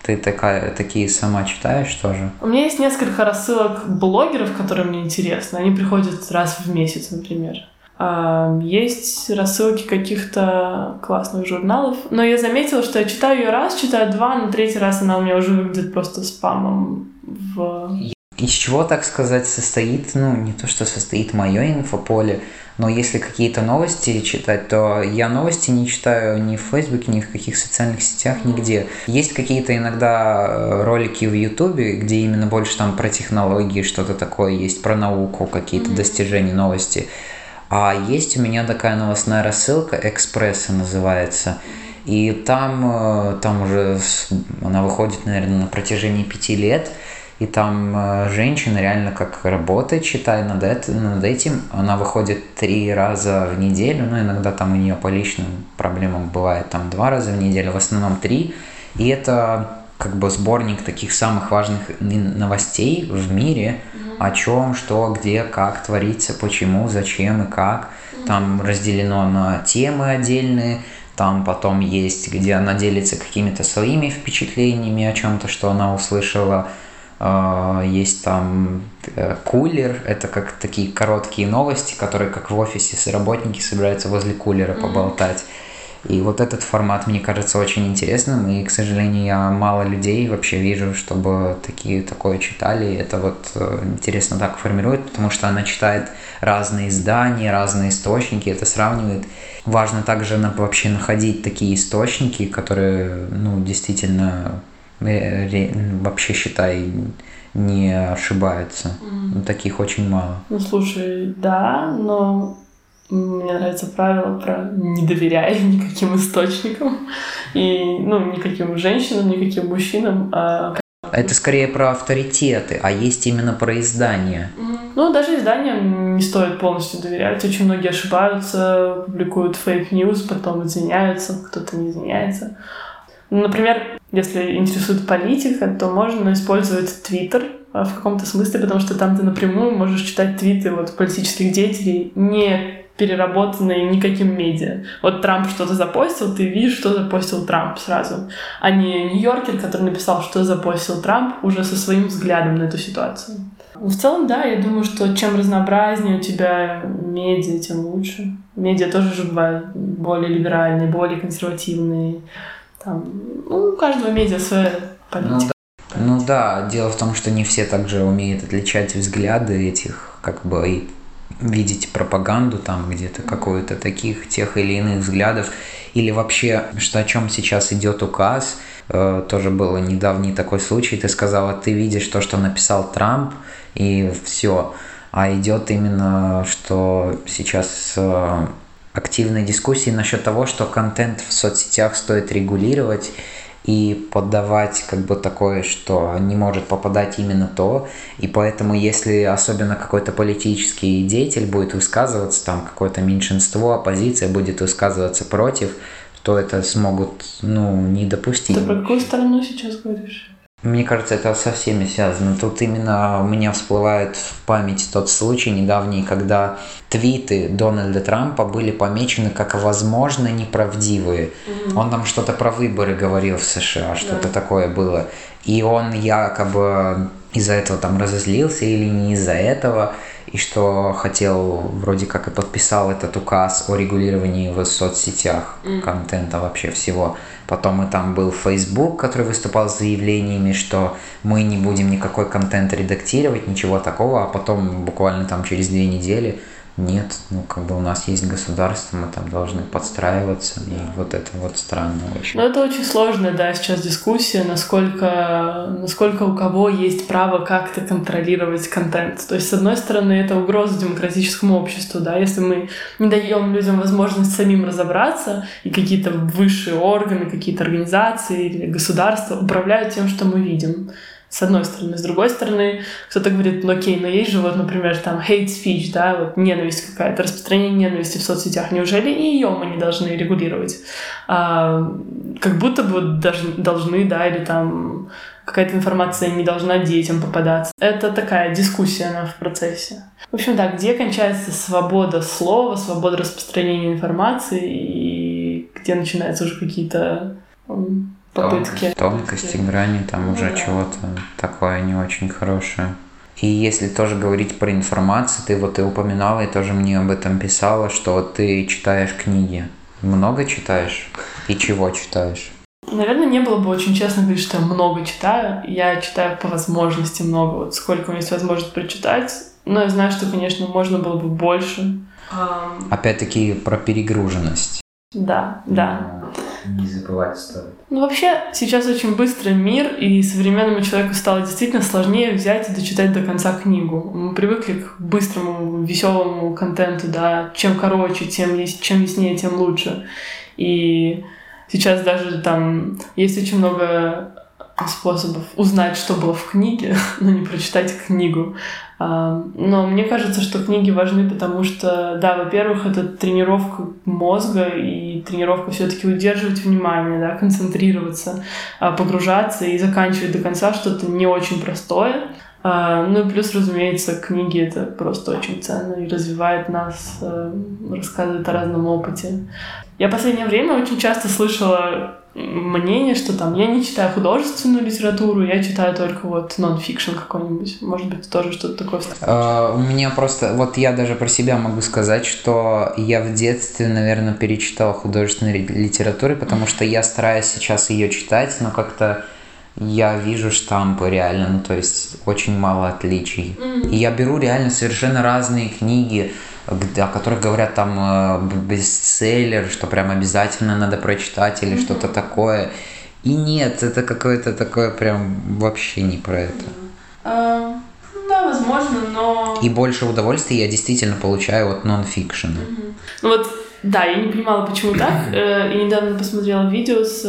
Ты такая, такие сама читаешь тоже? У меня есть несколько рассылок блогеров, которые мне интересны. Они приходят раз в месяц, например. А, есть рассылки каких-то классных журналов, но я заметила, что я читаю ее раз, читаю два, на третий раз она у меня уже выглядит просто спамом в... Из чего, так сказать, состоит, ну, не то, что состоит мое инфополе, но если какие-то новости читать, то я новости не читаю ни в Фейсбуке, ни в каких социальных сетях, нигде. Есть какие-то иногда э, ролики в Ютубе, где именно больше там про технологии, что-то такое есть, про науку, какие-то mm-hmm. достижения, новости. А есть у меня такая новостная рассылка, «Экспресса» называется. И там, э, там уже она выходит, наверное, на протяжении пяти лет – и там э, женщина реально как работает, считай, над, это, над этим. Она выходит три раза в неделю, ну, иногда там у нее по личным проблемам бывает там два раза в неделю, в основном три. И это как бы сборник таких самых важных новостей в мире, mm-hmm. О чем, что, где, как творится, почему, зачем и как. Там разделено на темы отдельные, там потом есть, где она делится какими-то своими впечатлениями о чем-то, что она услышала, а, есть там э, кулер, это как такие короткие новости, которые как в офисе работники собираются возле кулера mm-hmm. И вот этот формат мне кажется очень интересным, и, к сожалению, я мало людей вообще вижу, чтобы такие, такое читали. Это вот э, интересно так формирует, потому что она читает разные издания, разные источники, это сравнивает. Важно также вообще находить такие источники, которые, ну, действительно вообще, считай, не ошибаются. Mm. Таких очень мало. Ну, слушай, да, но мне нравится правило про не доверяй <laughs> никаким источникам и, ну, никаким женщинам, никаким мужчинам, а это скорее про авторитеты, а есть именно про издания. Ну, даже изданиям не стоит полностью доверять. Очень многие ошибаются, публикуют fake news, потом извиняются, кто-то не извиняется. Например, если интересует политика, то можно использовать Твиттер в каком-то смысле, потому что там ты напрямую можешь читать твиты вот политических деятелей, не переработанные никаким медиа. Вот Трамп что-то запостил, ты видишь, что запостил Трамп сразу, а не Нью-Йоркер, который написал, что запостил Трамп уже со своим взглядом на эту ситуацию. В целом, да, я думаю, что чем разнообразнее у тебя медиа, тем лучше. Медиа тоже же бывают более либеральные, более консервативные. Там, ну, у каждого медиа своя политика. Ну, ну да, дело в том, что не все также умеют отличать взгляды этих, как бы, и видеть пропаганду там где-то какую-то таких тех или иных взглядов. Или вообще что о чем сейчас идет указ? Э, тоже был недавний такой случай, ты сказала, ты видишь то, что написал Трамп, и все. А идет именно, что сейчас э, активные дискуссии насчет того, что контент в соцсетях стоит регулировать и подавать как бы такое, что не может попадать именно то. И поэтому, если особенно какой-то политический деятель будет высказываться, там какое-то меньшинство, оппозиция будет высказываться против, то это смогут, ну, не допустить. Ты про какую сторону сейчас говоришь? Мне кажется, это со всеми связано. Тут именно у меня всплывает в память тот случай недавний, когда твиты Дональда Трампа были помечены как возможно неправдивые. Mm-hmm. Он там что-то про выборы говорил в США, что-то yeah. такое было. И он якобы из-за этого там разозлился или не из-за этого, и что хотел, вроде как и подписал этот указ о регулировании в соцсетях mm. контента вообще всего. Потом и там был Facebook, который выступал с заявлениями, что мы не будем никакой контент редактировать, ничего такого, а потом буквально там через две недели нет, ну как бы у нас есть государство, мы там должны подстраиваться, и вот это вот странно очень. Ну это очень сложная, да, сейчас дискуссия, насколько, насколько у кого есть право как-то контролировать контент. То есть, с одной стороны, это угроза демократическому обществу, да, если мы не даем людям возможность самим разобраться, и какие-то высшие органы, какие-то организации или государства управляют тем, что мы видим с одной стороны. С другой стороны, кто-то говорит, ну окей, но есть же вот, например, там hate speech, да, вот ненависть какая-то, распространение ненависти в соцсетях. Неужели и ее мы не должны регулировать? А, как будто бы даже должны, да, или там какая-то информация не должна детям попадаться. Это такая дискуссия она в процессе. В общем, да, где кончается свобода слова, свобода распространения информации и где начинаются уже какие-то попытки. Тонкости, грани, там ну, уже да. чего-то такое не очень хорошее. И если тоже говорить про информацию, ты вот и упоминала, и тоже мне об этом писала, что вот ты читаешь книги. Много читаешь? И чего читаешь? Наверное, не было бы очень честно говорить, что я много читаю. Я читаю по возможности много. Вот сколько у меня есть возможность прочитать. Но я знаю, что, конечно, можно было бы больше. Опять-таки про перегруженность. Да, да. Не забывать стоит. Ну, вообще, сейчас очень быстрый мир, и современному человеку стало действительно сложнее взять и дочитать до конца книгу. Мы привыкли к быстрому, веселому контенту, да. Чем короче, тем, чем яснее, тем лучше. И сейчас даже там есть очень много способов узнать, что было в книге, <laughs> но не прочитать книгу. А, но мне кажется, что книги важны, потому что, да, во-первых, это тренировка мозга и тренировка все-таки удерживать внимание, да, концентрироваться, а, погружаться и заканчивать до конца что-то не очень простое. А, ну и плюс, разумеется, книги это просто очень ценно и развивает нас, э, рассказывает о разном опыте. Я в последнее время очень часто слышала мнение, что там я не читаю художественную литературу, я читаю только вот нон-фикшн какой-нибудь. Может быть, тоже что-то такое. Uh, у меня просто, вот я даже про себя могу сказать, что я в детстве, наверное, перечитал художественную литературу, потому что я стараюсь сейчас ее читать, но как-то я вижу штампы реально, ну то есть очень мало отличий. Mm-hmm. И я беру реально совершенно разные книги, о которых говорят там э, бестселлер, что прям обязательно надо прочитать или mm-hmm. что-то такое. И нет, это какое-то такое прям вообще не про это. Mm-hmm. Да, возможно, но... И больше удовольствия я действительно получаю от нон-фикшена. Mm-hmm. Ну вот, да, я не понимала, почему <clears throat> так. Э, и недавно посмотрела видео с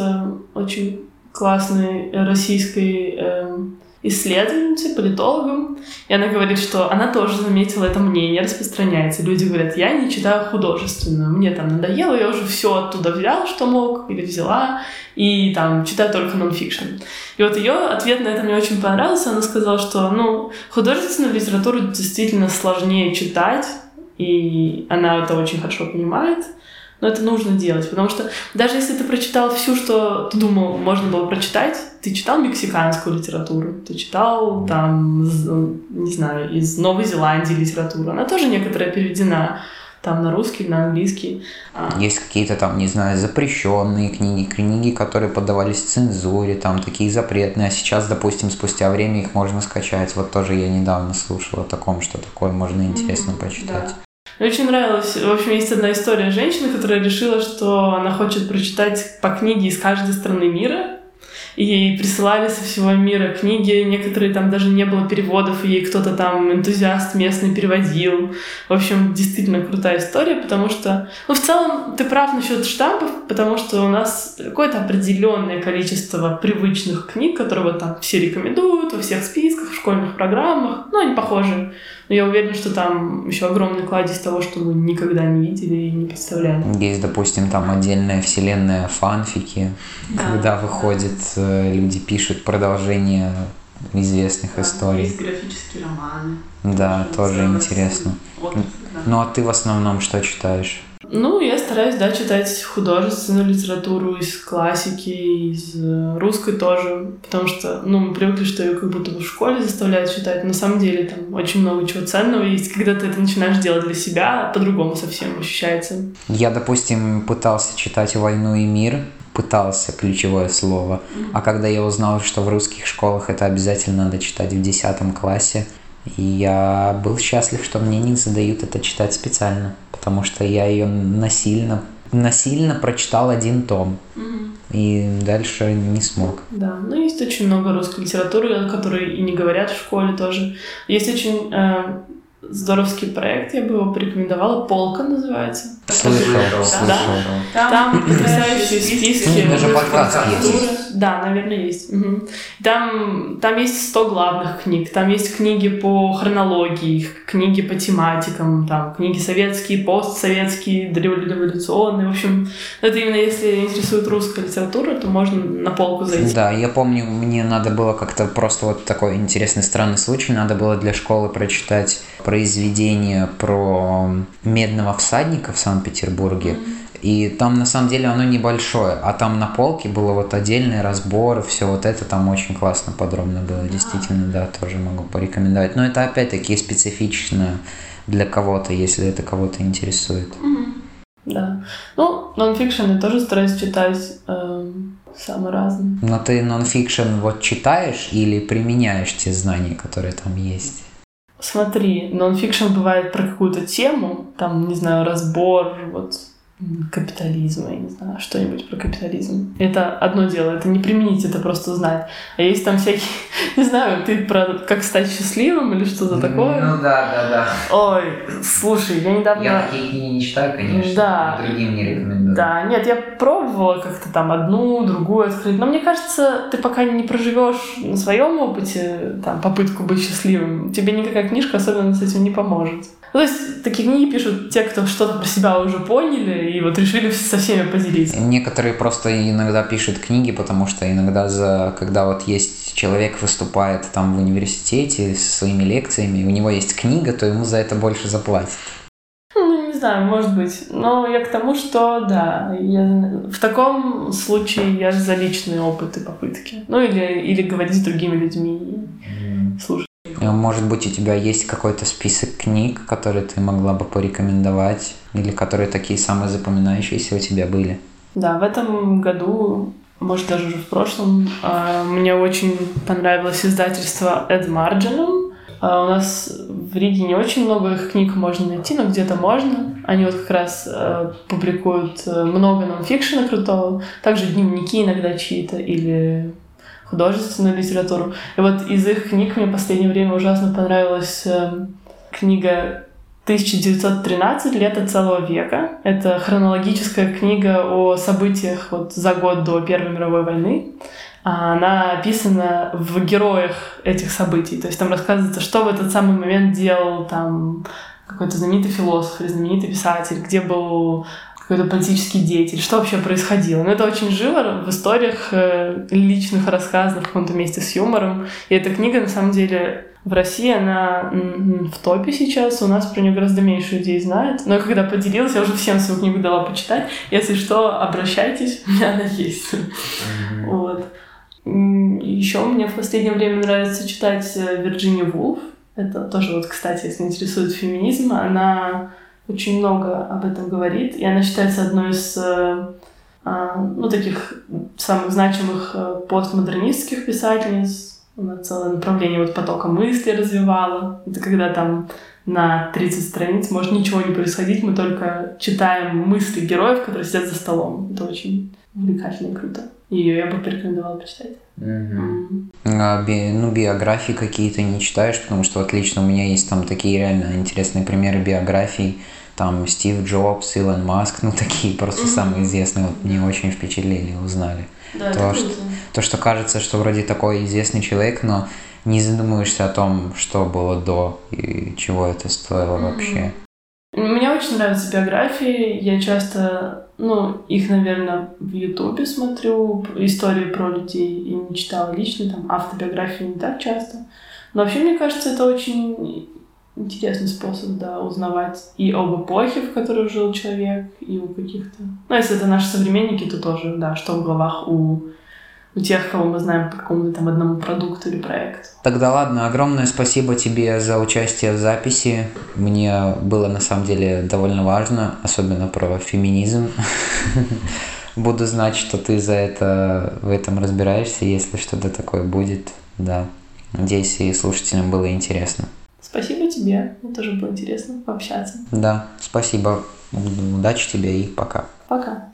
очень классной российской эм, исследовательницей, политологом, и она говорит, что она тоже заметила это мнение, распространяется. Люди говорят, я не читаю художественную, мне там надоело, я уже все оттуда взял, что мог, или взяла, и там читаю только нонфикшн. И вот ее ответ на это мне очень понравился. Она сказала, что ну, художественную литературу действительно сложнее читать, и она это очень хорошо понимает, но это нужно делать, потому что даже если ты прочитал всю, что ты думал, можно было прочитать, ты читал мексиканскую литературу, ты читал там, не знаю, из Новой Зеландии литературу, она тоже некоторая переведена там на русский, на английский. А. Есть какие-то там, не знаю, запрещенные книги, книги, которые поддавались цензуре, там такие запретные, а сейчас, допустим, спустя время их можно скачать. Вот тоже я недавно слушала о таком, что такое можно интересно mm-hmm, почитать. Да. Мне очень нравилось. В общем, есть одна история женщины, которая решила, что она хочет прочитать по книге из каждой страны мира. и присылали со всего мира книги. Некоторые там даже не было переводов, и ей кто-то там энтузиаст местный переводил. В общем, действительно крутая история, потому что... Ну, в целом, ты прав насчет штампов, потому что у нас какое-то определенное количество привычных книг, которые вот там все рекомендуют во всех списках, в школьных программах. Ну, они похожи. Но я уверена, что там еще огромный кладезь того, что мы никогда не видели и не представляли. Есть, допустим, там отдельная вселенная фанфики, да, когда выходит, да. люди пишут продолжение известных да, историй. Есть графические романы. Да, тоже интересно. Вот, да. Ну а ты в основном что читаешь? Ну, я стараюсь, да, читать художественную литературу из классики, из э, русской тоже, потому что, ну, мы привыкли, что ее как будто бы в школе заставляют читать. На самом деле там очень много чего ценного есть. Когда ты это начинаешь делать для себя, по-другому совсем ощущается. Я, допустим, пытался читать «Войну и мир», пытался, ключевое слово. А когда я узнал, что в русских школах это обязательно надо читать в 10 классе, я был счастлив, что мне не задают это читать специально, потому что я ее насильно, насильно прочитал один том. И дальше не смог. Да, ну есть очень много русской литературы, о которой и не говорят в школе тоже. Есть очень э, здоровский проект, я бы его порекомендовала. Полка называется. Слышал, слышал. Да. Там потрясающие списки. Ну, даже подкаст есть. Да, наверное, есть. Угу. Там, там есть 100 главных книг. Там есть книги по хронологии, книги по тематикам, там книги советские, постсоветские, революционные. В общем, это именно если интересует русская литература, то можно на полку зайти. Да, я помню, мне надо было как-то просто вот такой интересный странный случай, надо было для школы прочитать произведение про медного всадника в Санкт-Петербурге. И там на самом деле оно небольшое, а там на полке было вот отдельный разбор, все вот это там очень классно подробно было, действительно, да, тоже могу порекомендовать. Но это опять-таки специфично для кого-то, если это кого-то интересует. Да. Ну, нонфикшн я тоже стараюсь читать э, самые разные. Но ты нонфикшн вот читаешь или применяешь те знания, которые там есть? Смотри, нонфикшн бывает про какую-то тему, там, не знаю, разбор, вот капитализма, я не знаю, что-нибудь про капитализм. Это одно дело, это не применить, это просто знать. А есть там всякие, <laughs> не знаю, ты про как стать счастливым или что-то такое? Ну да, да, да. Ой, слушай, я недавно... Я такие книги не читаю, конечно, да. другим не рекомендую. Да, нет, я пробовала как-то там одну, другую открыть, но мне кажется, ты пока не проживешь на своем опыте там попытку быть счастливым, тебе никакая книжка особенно с этим не поможет. Ну, то есть такие книги пишут те, кто что-то про себя уже поняли и вот решили со всеми поделиться. Некоторые просто иногда пишут книги, потому что иногда, за, когда вот есть человек выступает там в университете со своими лекциями, у него есть книга, то ему за это больше заплатят. Ну, не знаю, может быть. Но я к тому, что да, я, в таком случае я за личные опыты попытки. Ну, или, или говорить с другими людьми, mm. слушать. Может быть, у тебя есть какой-то список книг, которые ты могла бы порекомендовать, или которые такие самые запоминающиеся у тебя были? Да, в этом году, может, даже уже в прошлом, а, мне очень понравилось издательство Эд. А, у нас в Риге не очень много их книг можно найти, но где-то можно. Они вот как раз э, публикуют э, много нонфикшена крутого, также дневники иногда чьи-то или художественную литературу. И вот из их книг мне в последнее время ужасно понравилась э, книга 1913 «Лето целого века». Это хронологическая книга о событиях вот за год до Первой мировой войны. А она описана в героях этих событий. То есть там рассказывается, что в этот самый момент делал там какой-то знаменитый философ или знаменитый писатель, где был какой-то политический деятель, что вообще происходило. Но это очень живо в историях э, личных рассказах в каком-то месте с юмором. И эта книга, на самом деле, в России она в топе сейчас, у нас про нее гораздо меньше людей знает. Но когда поделилась, я уже всем свою книгу дала почитать. Если что, обращайтесь, <laughs> у меня она есть. Вот. Еще мне в последнее время нравится читать э, Вирджини Вулф. Это тоже вот, кстати, если интересует феминизм, она очень много об этом говорит, и она считается одной из э, а, ну, таких самых значимых э, постмодернистских писательниц. Она целое направление вот потока мысли развивала. Это когда там на 30 страниц может ничего не происходить, мы только читаем мысли героев, которые сидят за столом. Это очень увлекательно и круто. Ее я бы порекомендовала почитать. Угу. А, би, ну, биографии какие-то не читаешь, потому что отлично у меня есть там такие реально интересные примеры биографий. Там Стив Джобс, Илон Маск, ну такие просто угу. самые известные, вот мне очень впечатлили, узнали. Да, то, что, то, что кажется, что вроде такой известный человек, но не задумываешься о том, что было до и чего это стоило mm-hmm. вообще. Мне очень нравятся биографии. Я часто, ну, их, наверное, в Ютубе смотрю, истории про людей, и не читала лично, там, автобиографии не так часто. Но вообще, мне кажется, это очень интересный способ, да, узнавать и об эпохе, в которой жил человек, и у каких-то... Ну, если это наши современники, то тоже, да, что в головах у у тех, кого мы знаем по какому-то там одному продукту или проекту. Тогда ладно, огромное спасибо тебе за участие в записи. Мне было на самом деле довольно важно, особенно про феминизм. <laughs> Буду знать, что ты за это в этом разбираешься, если что-то такое будет. Да. Надеюсь, и слушателям было интересно. Спасибо тебе. Мне тоже было интересно пообщаться. Да, спасибо. Удачи тебе и пока. Пока.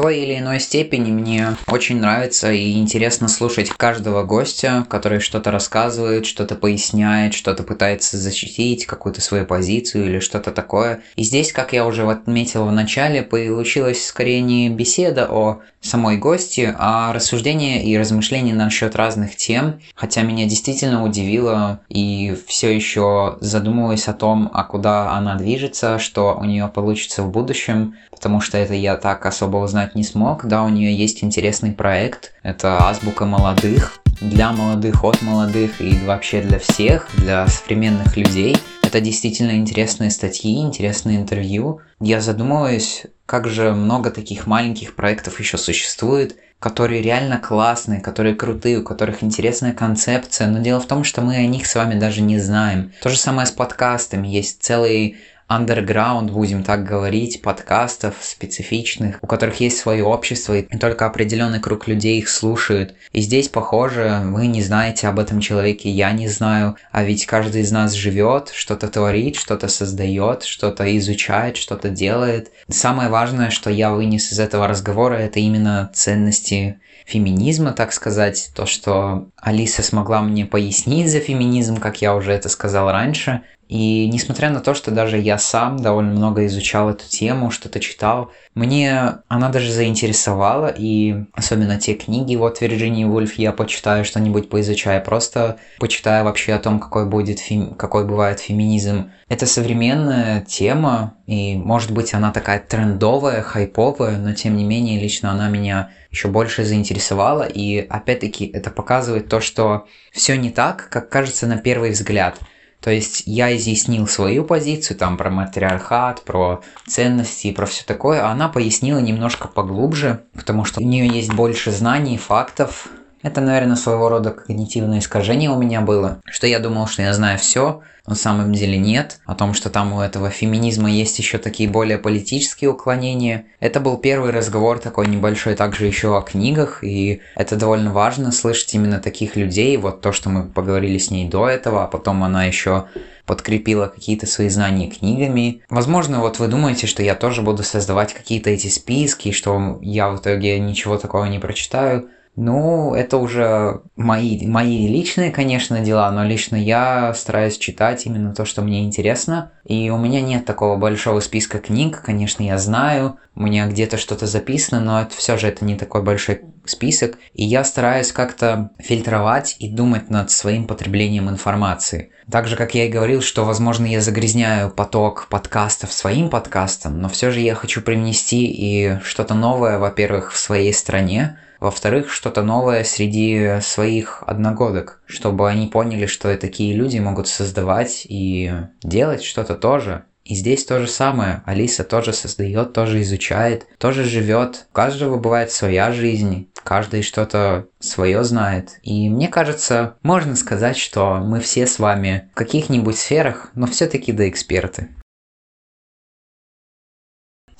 Той или иной степени мне очень нравится и интересно слушать каждого гостя, который что-то рассказывает, что-то поясняет, что-то пытается защитить, какую-то свою позицию или что-то такое. И здесь, как я уже отметил в начале, получилась скорее не беседа о самой гости, а рассуждение и размышления насчет разных тем, хотя меня действительно удивило и все еще задумываясь о том, а куда она движется, что у нее получится в будущем, потому что это я так особо узнать не смог. Да, у нее есть интересный проект, это азбука молодых, для молодых, от молодых и вообще для всех, для современных людей. Это действительно интересные статьи, интересные интервью. Я задумываюсь, как же много таких маленьких проектов еще существует, которые реально классные, которые крутые, у которых интересная концепция, но дело в том, что мы о них с вами даже не знаем. То же самое с подкастами, есть целый underground, будем так говорить, подкастов специфичных, у которых есть свое общество, и только определенный круг людей их слушают. И здесь, похоже, вы не знаете об этом человеке, я не знаю, а ведь каждый из нас живет, что-то творит, что-то создает, что-то изучает, что-то делает. Самое важное, что я вынес из этого разговора, это именно ценности феминизма, так сказать, то, что Алиса смогла мне пояснить за феминизм, как я уже это сказал раньше, и несмотря на то, что даже я сам довольно много изучал эту тему, что-то читал, мне она даже заинтересовала, и особенно те книги, вот Вирджинии Вульф, я почитаю что-нибудь, поизучаю, просто почитаю вообще о том, какой будет фем... какой бывает феминизм. Это современная тема, и может быть она такая трендовая, хайповая, но тем не менее лично она меня еще больше заинтересовала, и опять-таки это показывает то, что все не так, как кажется на первый взгляд – то есть я изъяснил свою позицию там про матриархат, про ценности, про все такое, а она пояснила немножко поглубже, потому что у нее есть больше знаний, фактов. Это, наверное, своего рода когнитивное искажение у меня было, что я думал, что я знаю все, на самом деле нет, о том, что там у этого феминизма есть еще такие более политические уклонения. Это был первый разговор такой небольшой также еще о книгах, и это довольно важно слышать именно таких людей, вот то, что мы поговорили с ней до этого, а потом она еще подкрепила какие-то свои знания книгами. Возможно, вот вы думаете, что я тоже буду создавать какие-то эти списки, что я в итоге ничего такого не прочитаю. Ну, это уже мои, мои личные, конечно, дела, но лично я стараюсь читать именно то, что мне интересно. И у меня нет такого большого списка книг, конечно, я знаю, у меня где-то что-то записано, но это все же это не такой большой список. И я стараюсь как-то фильтровать и думать над своим потреблением информации. Так же, как я и говорил, что, возможно, я загрязняю поток подкастов своим подкастом, но все же я хочу привнести и что-то новое, во-первых, в своей стране, во-вторых, что-то новое среди своих одногодок, чтобы они поняли, что и такие люди могут создавать и делать что-то тоже. И здесь то же самое. Алиса тоже создает, тоже изучает, тоже живет. У каждого бывает своя жизнь, каждый что-то свое знает. И мне кажется, можно сказать, что мы все с вами в каких-нибудь сферах, но все-таки да эксперты.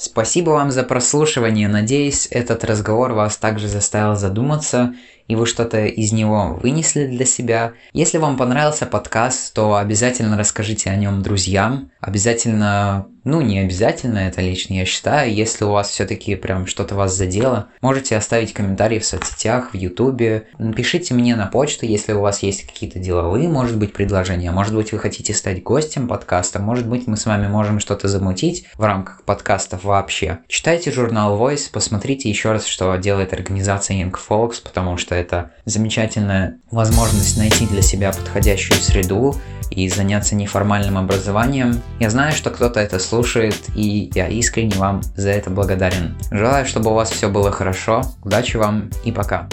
Спасибо вам за прослушивание. Надеюсь, этот разговор вас также заставил задуматься, и вы что-то из него вынесли для себя. Если вам понравился подкаст, то обязательно расскажите о нем друзьям. Обязательно Ну, не обязательно, это лично я считаю. Если у вас все-таки прям что-то вас задело, можете оставить комментарии в соцсетях, в ютубе. Напишите мне на почту, если у вас есть какие-то деловые, может быть, предложения. Может быть, вы хотите стать гостем подкаста. Может быть, мы с вами можем что-то замутить в рамках подкастов вообще. Читайте журнал Voice, посмотрите еще раз, что делает организация Young Folks, потому что это замечательная возможность найти для себя подходящую среду и заняться неформальным образованием. Я знаю, что кто-то это слушает, и я искренне вам за это благодарен. Желаю, чтобы у вас все было хорошо. Удачи вам и пока.